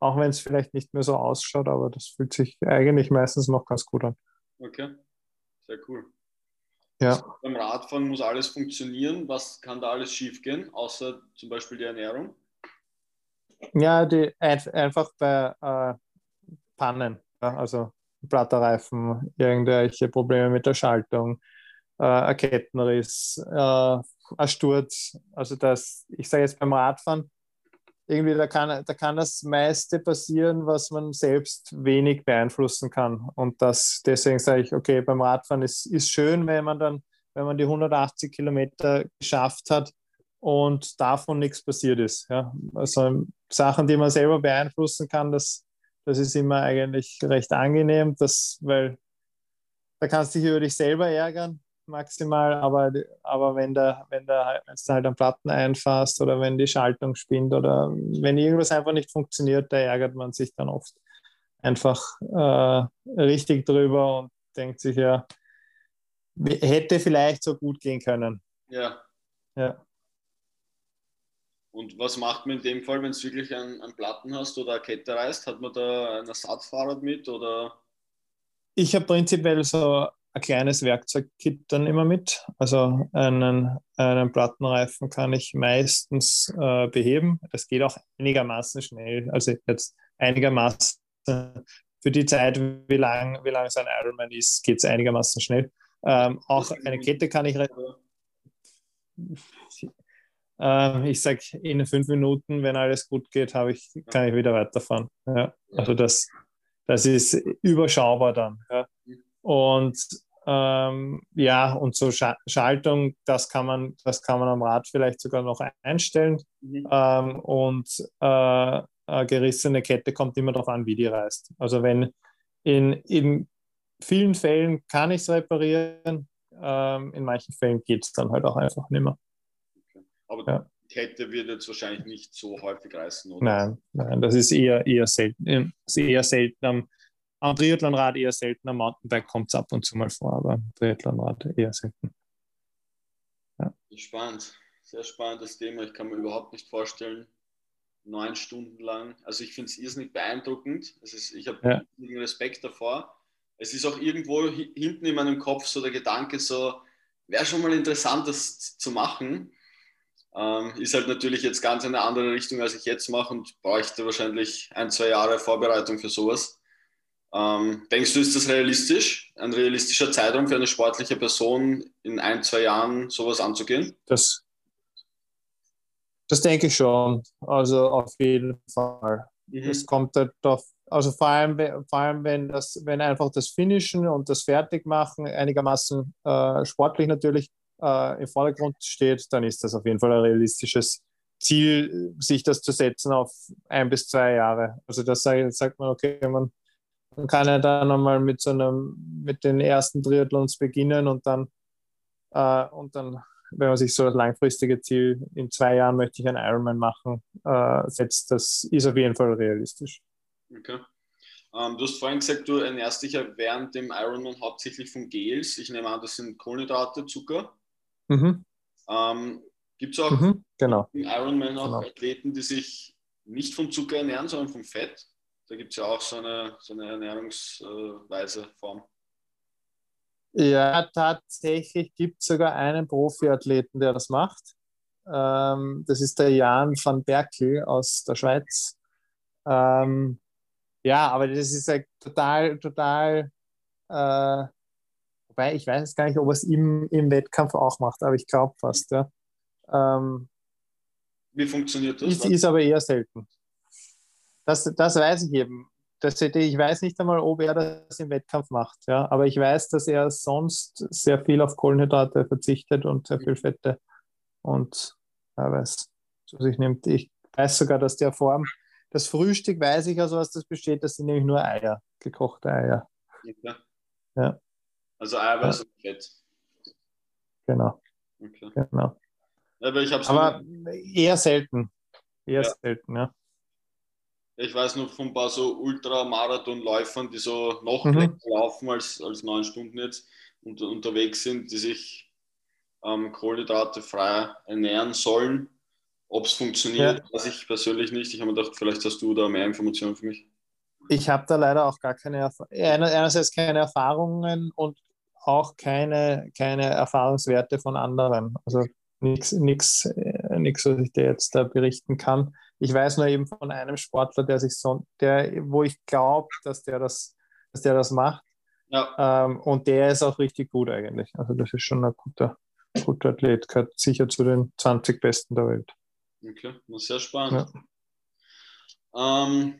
auch vielleicht nicht mehr so ausschaut, aber das fühlt sich eigentlich meistens noch ganz gut an. Okay, sehr cool. Ja. Also beim Radfahren muss alles funktionieren. Was kann da alles schiefgehen, außer zum Beispiel die Ernährung? Ja, die, einfach bei äh, Pannen, ja, also Platterreifen, irgendwelche Probleme mit der Schaltung, äh, ein Kettenriss, äh, ein Sturz. Also das, ich sage jetzt beim Radfahren, irgendwie, da kann, da kann das meiste passieren, was man selbst wenig beeinflussen kann. Und das, deswegen sage ich, okay, beim Radfahren ist, ist schön, wenn man dann, wenn man die 180 Kilometer geschafft hat und davon nichts passiert ist. Ja. Also Sachen, die man selber beeinflussen kann, das, das ist immer eigentlich recht angenehm, das, weil da kannst du dich über dich selber ärgern, maximal, aber, aber wenn, der, wenn, der, wenn du halt am Platten einfasst oder wenn die Schaltung spinnt oder wenn irgendwas einfach nicht funktioniert, da ärgert man sich dann oft einfach äh, richtig drüber und denkt sich ja, hätte vielleicht so gut gehen können. Ja. Ja. Und was macht man in dem Fall, wenn es wirklich einen, einen Platten hast oder eine Kette reißt? Hat man da ein Ersatzfahrrad mit oder? Ich habe prinzipiell so ein kleines Werkzeugkit dann immer mit. Also einen, einen Plattenreifen kann ich meistens äh, beheben. Das geht auch einigermaßen schnell. Also jetzt einigermaßen für die Zeit, wie lang, wie lang es ein Ironman ist, geht es einigermaßen schnell. Ähm, auch eine Kette kann ich. Äh, ich sage, in fünf Minuten, wenn alles gut geht, ich, kann ich wieder weiterfahren. Ja. Also das, das ist überschaubar dann. Ja. Und ähm, ja, und so Sch Schaltung, das kann man, das kann man am Rad vielleicht sogar noch einstellen. Mhm. Ähm, und äh, eine gerissene Kette kommt immer darauf an, wie die reißt. Also wenn in, in vielen Fällen kann ich es reparieren, ähm, in manchen Fällen geht es dann halt auch einfach nicht mehr. Okay. Aber ja. die Kette wird jetzt wahrscheinlich nicht so häufig reißen, oder? Nein, nein, das ist eher, eher selten. Ist eher selten am, am Triathlonrad eher selten, am Mountainbike kommt es ab und zu mal vor, aber am Triathlonrad eher selten. Ja. Spannend, sehr spannendes Thema. Ich kann mir überhaupt nicht vorstellen, neun Stunden lang. Also ich finde es irrsinnig beeindruckend. Es ist, ich habe ja. Respekt davor. Es ist auch irgendwo hinten in meinem Kopf so der Gedanke, so wäre schon mal interessant, das zu machen. Ähm, ist halt natürlich jetzt ganz in eine andere Richtung, als ich jetzt mache und bräuchte wahrscheinlich ein, zwei Jahre Vorbereitung für sowas. Ähm, denkst du, ist das realistisch? Ein realistischer Zeitraum für eine sportliche Person in ein, zwei Jahren sowas anzugehen? Das, das denke ich schon. Also auf jeden Fall. Mhm. Es kommt halt auf, also vor allem, vor allem wenn, das, wenn einfach das Finishen und das Fertigmachen einigermaßen äh, sportlich natürlich äh, im Vordergrund steht, dann ist das auf jeden Fall ein realistisches Ziel, sich das zu setzen auf ein bis zwei Jahre. Also das sagt man, okay, man, man kann ja dann nochmal mit so einem, mit den ersten Triathlons beginnen und dann, äh, und dann wenn man sich so das langfristige Ziel, in zwei Jahren möchte ich einen Ironman machen, äh, setzt, das ist auf jeden Fall realistisch. Okay. Ähm, du hast vorhin gesagt, du ernährst dich ja während dem Ironman hauptsächlich von Gels. Ich nehme an, das sind Kohlenhydrate, Zucker. Mhm. Ähm, Gibt es auch mhm, genau. im Ironman auch genau. Athleten, die sich nicht vom Zucker ernähren, sondern vom Fett? Da gibt es ja auch so eine, so eine Ernährungsweise, Form. Ja, tatsächlich gibt es sogar einen Profiathleten, der das macht. Ähm, das ist der Jan van Berkel aus der Schweiz. Ähm, ja, aber das ist halt total, total, äh, wobei ich weiß gar nicht, ob er es im, im Wettkampf auch macht, aber ich glaube fast, ja. Ähm, Wie funktioniert das? Ist, ist aber eher selten. Das, das weiß ich eben das ich weiß nicht einmal, ob er das im Wettkampf macht, ja, aber ich weiß, dass er sonst sehr viel auf Kohlenhydrate verzichtet und sehr viel Fette und er weiß, zu sich nimmt. Ich weiß sogar, dass der Form, das Frühstück weiß ich also, was das besteht, das sind nämlich nur Eier, gekochte Eier. Ja. ja. Also Eiweiß ja. und Fett. Genau. Okay. genau. Aber, ich aber eher selten. Eher ja. selten, ja. Ich weiß noch von ein paar so Ultramarathonläufern, die so noch mhm. länger laufen als, als neun Stunden jetzt und unterwegs sind, die sich ähm, Kohlenhydrate frei ernähren sollen. Ob es funktioniert, ja. weiß ich persönlich nicht. Ich habe mir gedacht, vielleicht hast du da mehr Informationen für mich. Ich habe da leider auch gar keine Erfahrungen. Einerseits keine Erfahrungen und auch keine, keine Erfahrungswerte von anderen. Also nichts, äh, was ich dir jetzt da berichten kann. Ich weiß nur eben von einem Sportler, der sich so, der, wo ich glaube, dass der das, dass der das macht. Ja. Ähm, und der ist auch richtig gut eigentlich. Also das ist schon ein guter, guter Athlet, gehört sicher zu den 20 Besten der Welt. Okay, sehr spannend. Ja. Ähm,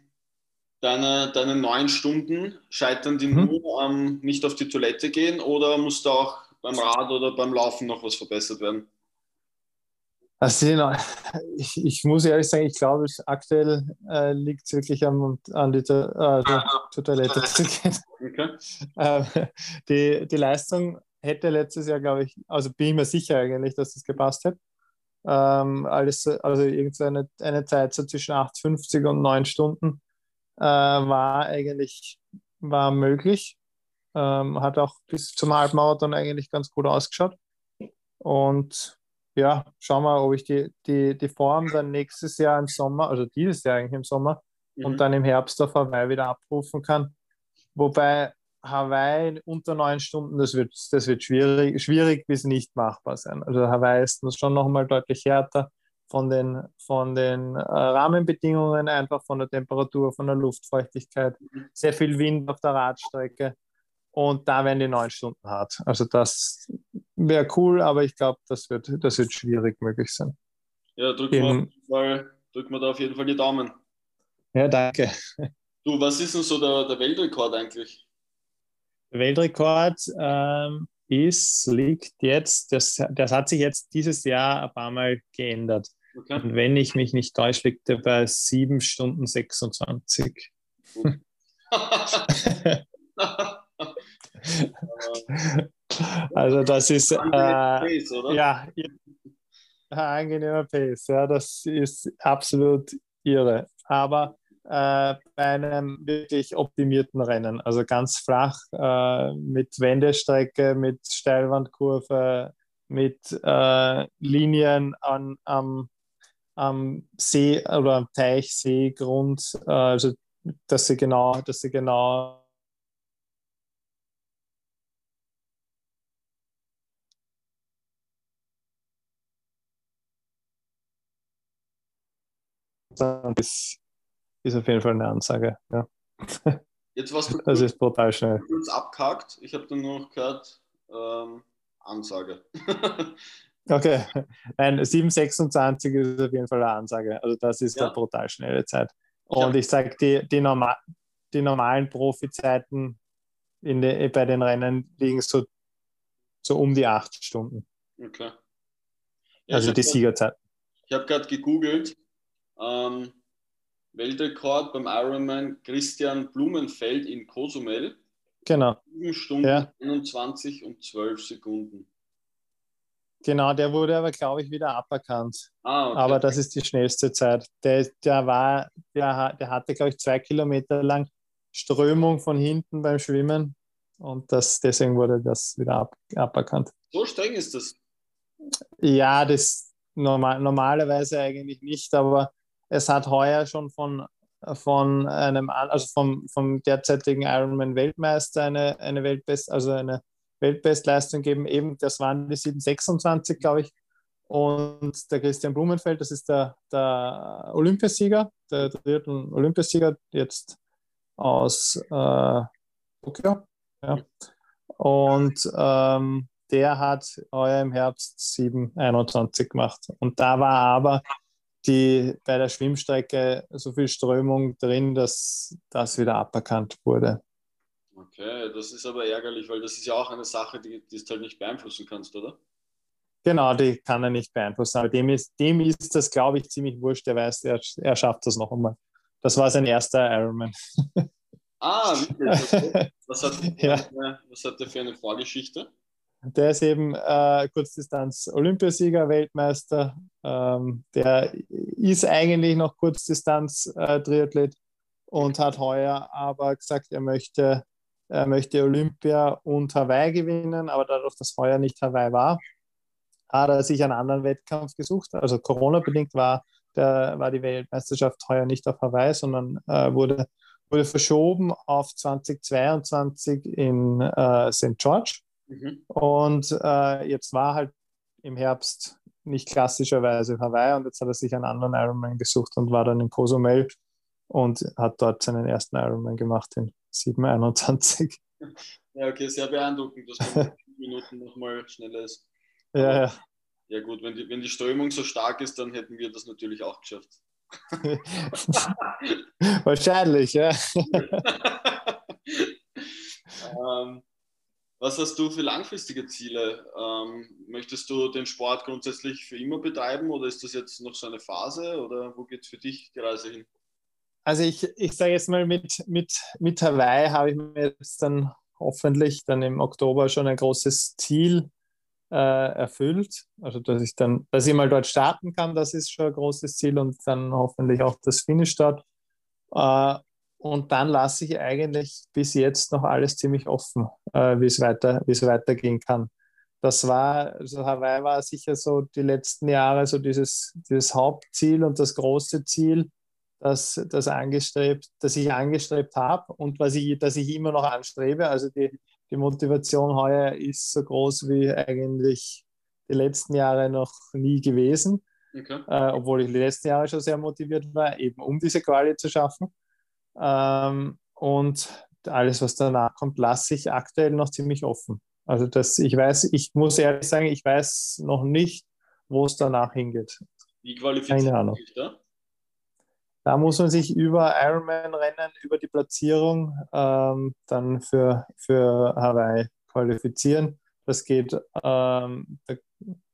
deine, deine neun Stunden scheitern die mhm. nur am ähm, nicht auf die Toilette gehen oder muss da auch beim Rad oder beim Laufen noch was verbessert werden? Also, ich, ich muss ehrlich sagen, ich glaube, aktuell äh, liegt es wirklich am, an die, äh, zur Toilette zu gehen. Okay. Ähm, die, die Leistung hätte letztes Jahr, glaube ich, also bin ich mir sicher eigentlich, dass das gepasst hätte. Ähm, alles, also irgendeine eine Zeit so zwischen 8,50 und 9 Stunden äh, war eigentlich war möglich. Ähm, hat auch bis zum Halbmarathon eigentlich ganz gut ausgeschaut. Und ja, schauen wir, ob ich die, die, die Form dann nächstes Jahr im Sommer, also dieses Jahr eigentlich im Sommer mhm. und dann im Herbst auf Hawaii wieder abrufen kann. Wobei Hawaii unter neun Stunden, das wird, das wird schwierig, schwierig bis nicht machbar sein. Also Hawaii ist schon nochmal deutlich härter von den, von den äh, Rahmenbedingungen, einfach von der Temperatur, von der Luftfeuchtigkeit, sehr viel Wind auf der Radstrecke und da werden die neun Stunden hart. Also das wäre cool, aber ich glaube, das wird, das wird schwierig möglich sein. Ja, drücken wir, drück da auf jeden Fall die Daumen. Ja, danke. Du, was ist denn so der, der Weltrekord eigentlich? Der Weltrekord ähm, ist, liegt jetzt, das, das hat sich jetzt dieses Jahr ein paar Mal geändert. Okay. Und wenn ich mich nicht täusche, liegt er bei 7 Stunden 26. also das ist äh, ja angenehmer Pace, ja, das ist absolut irre. Aber äh, bei einem wirklich optimierten Rennen, also ganz flach äh, mit Wendestrecke, mit Steilwandkurve, mit äh, Linien an, am am See oder am Teichseegrund, äh, also dass sie genau, dass sie genau das ist auf jeden Fall eine Ansage. Ja. Jetzt was du das ist brutal schnell. kurz abgehakt. Ich habe dann noch gehört, ähm, Ansage. Okay, nein, 7,26 ist auf jeden Fall eine Ansage. Also das ist ja. eine brutal schnelle Zeit. Und ich sage, die, die, normal, die normalen Profizeiten in de, bei den Rennen liegen so, so um die acht Stunden. Okay. Ja, also die Siegerzeit. Ich habe gerade gegoogelt. Ähm, Weltrekord beim Ironman Christian Blumenfeld in Cozumel. Genau. 7 Stunden ja. 21 und 12 Sekunden. Genau, der wurde aber, glaube ich, wieder aberkannt. Ah, okay. Aber das ist die schnellste Zeit. Der, der war, der, der hatte, glaube ich, zwei Kilometer lang Strömung von hinten beim Schwimmen und das, deswegen wurde das wieder ab, aberkannt. So streng ist das? Ja, das normal, normalerweise eigentlich nicht, aber es hat heuer schon von, von einem, also vom, vom derzeitigen Ironman-Weltmeister eine, eine Weltbest, also eine Weltbestleistung geben. Eben, das waren die 726, glaube ich. Und der Christian Blumenfeld, das ist der, der Olympiasieger, der dritte Olympiasieger jetzt aus äh, Tokio. Ja. Und ähm, der hat heuer im Herbst 721 gemacht. Und da war aber die, bei der Schwimmstrecke so viel Strömung drin, dass das wieder aberkannt wurde. Okay, das ist aber ärgerlich, weil das ist ja auch eine Sache, die, die du halt nicht beeinflussen kannst, oder? Genau, die kann er nicht beeinflussen. Aber dem ist, dem ist das, glaube ich, ziemlich wurscht. Er weiß, er, er schafft das noch einmal. Das war sein erster Ironman. Ah, wirklich? Was hat, ja. was hat der für eine Vorgeschichte? Der ist eben äh, Kurzdistanz-Olympiasieger, Weltmeister. Ähm, der ist eigentlich noch Kurzdistanz-Triathlet äh, und hat heuer aber gesagt, er möchte er möchte Olympia und Hawaii gewinnen, aber dadurch, dass heuer nicht Hawaii war, hat er sich einen anderen Wettkampf gesucht. Also Corona-bedingt war, war die Weltmeisterschaft heuer nicht auf Hawaii, sondern äh, wurde, wurde verschoben auf 2022 in äh, St. George. Mhm. Und äh, jetzt war halt im Herbst nicht klassischerweise Hawaii und jetzt hat er sich einen anderen Ironman gesucht und war dann in Cozumel und hat dort seinen ersten Ironman gemacht in 7,21. Ja, okay, sehr beeindruckend, dass man Minuten nochmal schneller ist. Ja, ja. Ja, gut, wenn die, wenn die Strömung so stark ist, dann hätten wir das natürlich auch geschafft. Wahrscheinlich, ja. ähm, was hast du für langfristige Ziele? Ähm, möchtest du den Sport grundsätzlich für immer betreiben oder ist das jetzt noch so eine Phase oder wo geht für dich die Reise hin? Also ich, ich sage jetzt mal, mit, mit, mit Hawaii habe ich mir jetzt dann hoffentlich dann im Oktober schon ein großes Ziel äh, erfüllt. Also dass ich dann, dass ich mal dort starten kann, das ist schon ein großes Ziel und dann hoffentlich auch das Finish dort. Äh, und dann lasse ich eigentlich bis jetzt noch alles ziemlich offen, äh, wie es weiter, wie es weitergehen kann. Das war, also Hawaii war sicher so die letzten Jahre so dieses, dieses Hauptziel und das große Ziel das, das angestrebt, das ich angestrebt habe und was ich, das ich immer noch anstrebe. Also die, die Motivation heuer ist so groß wie eigentlich die letzten Jahre noch nie gewesen. Okay. Äh, obwohl ich die letzten Jahre schon sehr motiviert war, eben um diese Quali zu schaffen. Ähm, und alles, was danach kommt, lasse ich aktuell noch ziemlich offen. Also das, ich weiß, ich muss ehrlich sagen, ich weiß noch nicht, wo es danach hingeht. Wie qualifiziert Keine Ahnung. da? Da muss man sich über Ironman-Rennen, über die Platzierung ähm, dann für, für Hawaii qualifizieren. Das geht, ähm,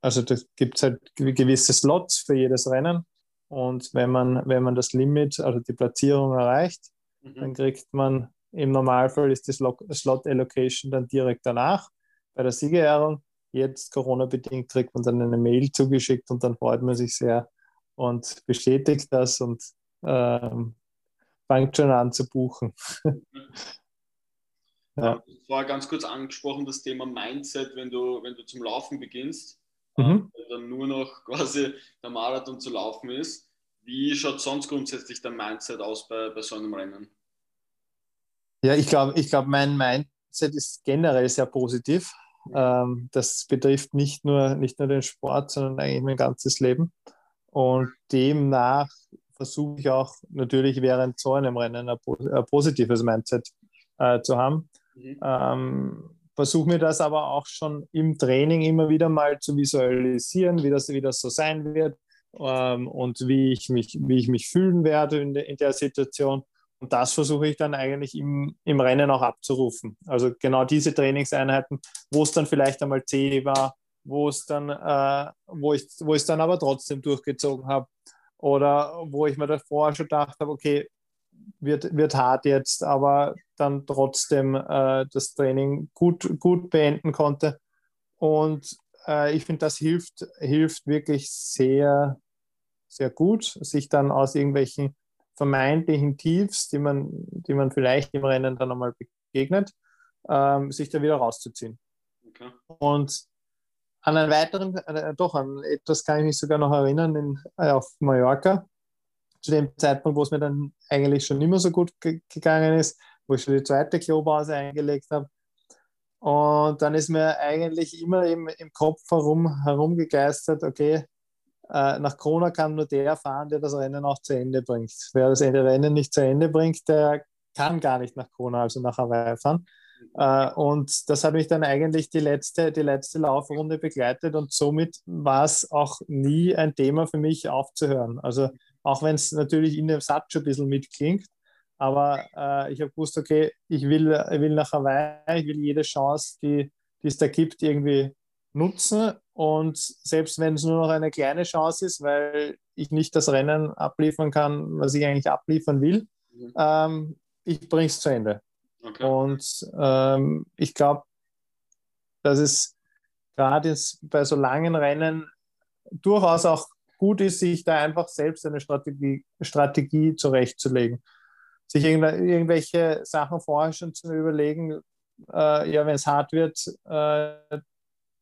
also da gibt es halt gewisse Slots für jedes Rennen. Und wenn man, wenn man das Limit, also die Platzierung erreicht, mhm. dann kriegt man im Normalfall ist die Slot Allocation dann direkt danach bei der Siegerehrung. Jetzt Corona-bedingt kriegt man dann eine Mail zugeschickt und dann freut man sich sehr und bestätigt das und ähm, fängt schon an zu buchen. ja. Hast vorher ganz kurz angesprochen, das Thema Mindset, wenn du, wenn du zum Laufen beginnst, mhm. äh, dann nur noch quasi der Marathon zu laufen ist. Wie schaut sonst grundsätzlich dein Mindset aus bei, bei so einem Rennen? Ja, ich glaube, ich glaub, mein Mindset ist generell sehr positiv. Ähm, das betrifft nicht nur, nicht nur den Sport, sondern eigentlich mein ganzes Leben. Und demnach versuche ich auch natürlich während so einem Rennen ein, ein positives Mindset äh, zu haben. Mhm. Ähm, versuche mir das aber auch schon im Training immer wieder mal zu visualisieren, wie das, wie das so sein wird ähm, und wie ich, mich, wie ich mich fühlen werde in, de, in der Situation. Und das versuche ich dann eigentlich im, im Rennen auch abzurufen. Also genau diese Trainingseinheiten, wo es dann vielleicht einmal zäh war, wo es dann, äh, wo ich, wo es dann aber trotzdem durchgezogen habe. Oder wo ich mir davor schon gedacht habe, okay, wird, wird hart jetzt, aber dann trotzdem äh, das Training gut, gut beenden konnte. Und äh, ich finde, das hilft, hilft wirklich sehr, sehr gut, sich dann aus irgendwelchen vermeintlichen Tiefs, die man, die man vielleicht im Rennen dann einmal begegnet, ähm, sich da wieder rauszuziehen. Okay. Und an einen weiteren, äh, doch, an etwas kann ich mich sogar noch erinnern, in, äh, auf Mallorca, zu dem Zeitpunkt, wo es mir dann eigentlich schon immer so gut gegangen ist, wo ich schon die zweite Klobase eingelegt habe. Und dann ist mir eigentlich immer im, im Kopf herum, herumgegeistert, okay, äh, nach Kona kann nur der fahren, der das Rennen auch zu Ende bringt. Wer das Rennen nicht zu Ende bringt, der kann gar nicht nach Kona, also nach Hawaii fahren. Äh, und das hat mich dann eigentlich die letzte, die letzte Laufrunde begleitet und somit war es auch nie ein Thema für mich aufzuhören. Also auch wenn es natürlich in dem Satz schon ein bisschen mitklingt, aber äh, ich habe gewusst, okay, ich will, will nach Hawaii, ich will jede Chance, die es da gibt, irgendwie nutzen. Und selbst wenn es nur noch eine kleine Chance ist, weil ich nicht das Rennen abliefern kann, was ich eigentlich abliefern will, mhm. ähm, ich bringe es zu Ende. Okay. Und ähm, ich glaube, dass es gerade bei so langen Rennen durchaus auch gut ist, sich da einfach selbst eine Strategie, Strategie zurechtzulegen. Sich irgendwelche Sachen vorher schon zu überlegen, äh, ja, wenn es hart wird, äh,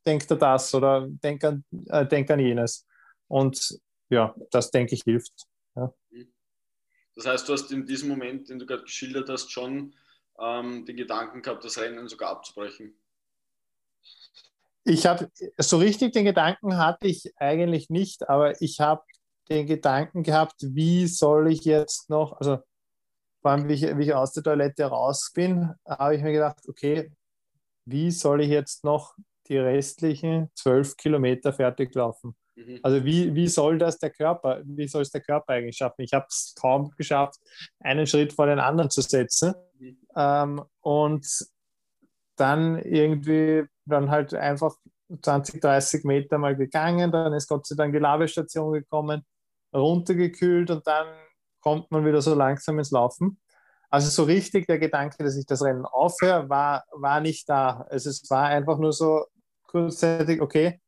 denkt er das oder denk an, äh, denk an jenes. Und ja, das denke ich hilft. Ja. Das heißt, du hast in diesem Moment, den du gerade geschildert hast, schon ähm, den Gedanken gehabt, das Rennen sogar abzubrechen. Ich habe so richtig den Gedanken hatte ich eigentlich nicht, aber ich habe den Gedanken gehabt, wie soll ich jetzt noch, also vor allem wie ich, wie ich aus der Toilette raus bin, habe ich mir gedacht, okay, wie soll ich jetzt noch die restlichen zwölf Kilometer fertig laufen. Mhm. Also wie, wie soll das der Körper, wie soll es der Körper eigentlich schaffen? Ich habe es kaum geschafft, einen Schritt vor den anderen zu setzen. Mhm. Ähm, und dann irgendwie dann halt einfach 20, 30 Meter mal gegangen, dann ist Gott sei Dank die Labestation gekommen, runtergekühlt und dann kommt man wieder so langsam ins Laufen. Also so richtig der Gedanke, dass ich das Rennen aufhöre, war, war nicht da. Also es war einfach nur so, kurzzeitig, okay,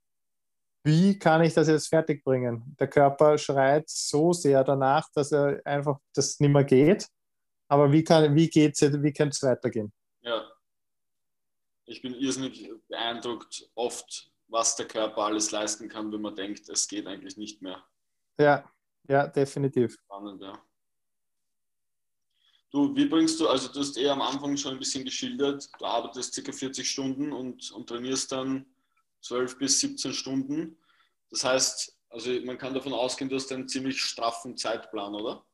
wie kann ich das jetzt fertig bringen? Der Körper schreit so sehr danach, dass er einfach das nicht mehr geht. Aber wie kann wie geht's wie kann es weitergehen? Ja. Ich bin irrsinnig beeindruckt oft, was der Körper alles leisten kann, wenn man denkt, es geht eigentlich nicht mehr. Ja, ja, definitiv. Spannend, ja. Du, wie bringst du, also du hast eher am Anfang schon ein bisschen geschildert, du arbeitest ca. 40 Stunden und, und trainierst dann 12 bis 17 Stunden. Das heißt, also man kann davon ausgehen, du hast einen ziemlich straffen Zeitplan, oder?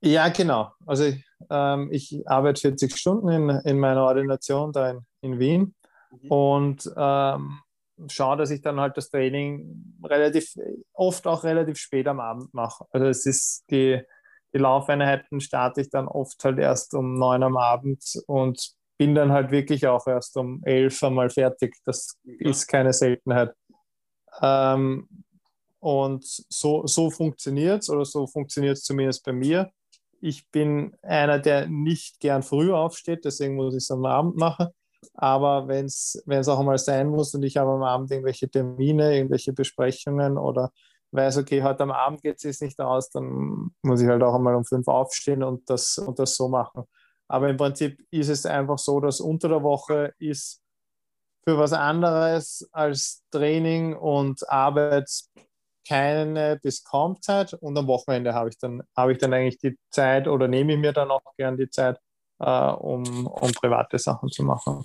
Ja, genau. Also ähm, ich arbeite 40 Stunden in, in meiner Ordination da in, in Wien mhm. und ähm, schaue, dass ich dann halt das Training relativ oft auch relativ spät am Abend mache. Also es ist die, die Laufeinheiten starte ich dann oft halt erst um neun am Abend und bin dann halt wirklich auch erst um elf einmal fertig. Das ist keine Seltenheit. Ähm, und so, so funktioniert es oder so funktioniert es zumindest bei mir. Ich bin einer, der nicht gern früh aufsteht, deswegen muss ich es am Abend machen. Aber wenn es auch mal sein muss und ich habe am Abend irgendwelche Termine, irgendwelche Besprechungen oder weiß, okay, heute am Abend geht es jetzt nicht aus, dann muss ich halt auch einmal um fünf aufstehen und das, und das so machen. Aber im Prinzip ist es einfach so, dass unter der Woche ist für was anderes als Training und Arbeit keine bis kaum Zeit und am Wochenende habe ich dann habe ich dann eigentlich die Zeit oder nehme ich mir dann auch gern die Zeit, äh, um, um private Sachen zu machen.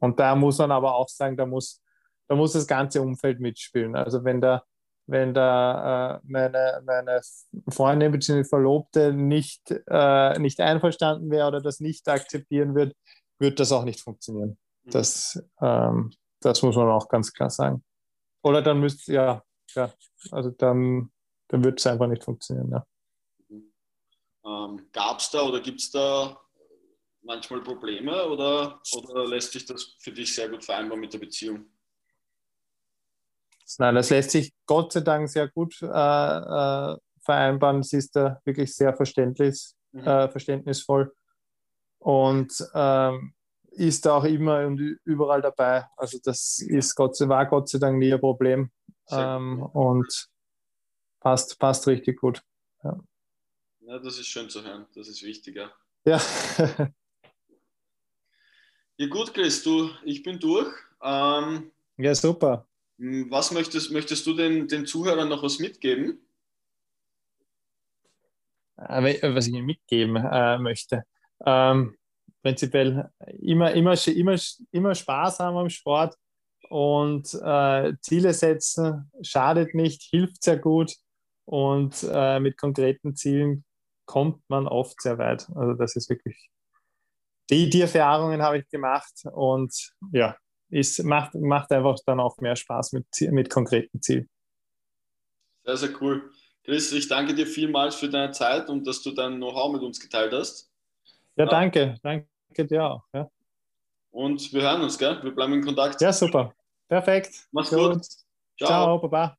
Und da muss man aber auch sagen, da muss, da muss das ganze Umfeld mitspielen. Also wenn da, wenn da äh, meine, meine Freundin bzw. Verlobte nicht, äh, nicht einverstanden wäre oder das nicht akzeptieren wird, wird das auch nicht funktionieren. Mhm. Das, ähm, das muss man auch ganz klar sagen. Oder dann müsste, ja, ja, also dann, dann wird es einfach nicht funktionieren. Ja. Ähm, Gab es da oder gibt es da manchmal Probleme oder, oder lässt sich das für dich sehr gut vereinbaren mit der Beziehung? Nein, das lässt sich Gott sei Dank sehr gut äh, äh, vereinbaren. Sie ist da wirklich sehr verständlich, mhm. äh, verständnisvoll und ähm, ist da auch immer und überall dabei. Also das ist Gott sei, war Gott sei Dank nie ein Problem ähm, und passt, passt richtig gut. Ja. ja, das ist schön zu hören. Das ist wichtiger. Ja. Ja gut, Chris, du, ich bin durch. Ähm, ja, super. Was möchtest, möchtest du den, den Zuhörern noch was mitgeben? Äh, was ich ihnen mitgeben äh, möchte. Ähm, prinzipiell immer, immer, immer, immer Spaß haben am Sport und äh, Ziele setzen, schadet nicht, hilft sehr gut und äh, mit konkreten Zielen kommt man oft sehr weit. Also das ist wirklich die, die Erfahrungen habe ich gemacht und ja, es macht, macht einfach dann auch mehr Spaß mit, mit konkreten Zielen. Sehr, sehr cool. Chris, ich danke dir vielmals für deine Zeit und dass du dein Know-how mit uns geteilt hast. Ja, danke. Danke dir auch. Ja. Und wir hören uns, gell? Wir bleiben in Kontakt. Ja, super. Perfekt. Mach's gut. gut. Ciao. Ciao, Baba.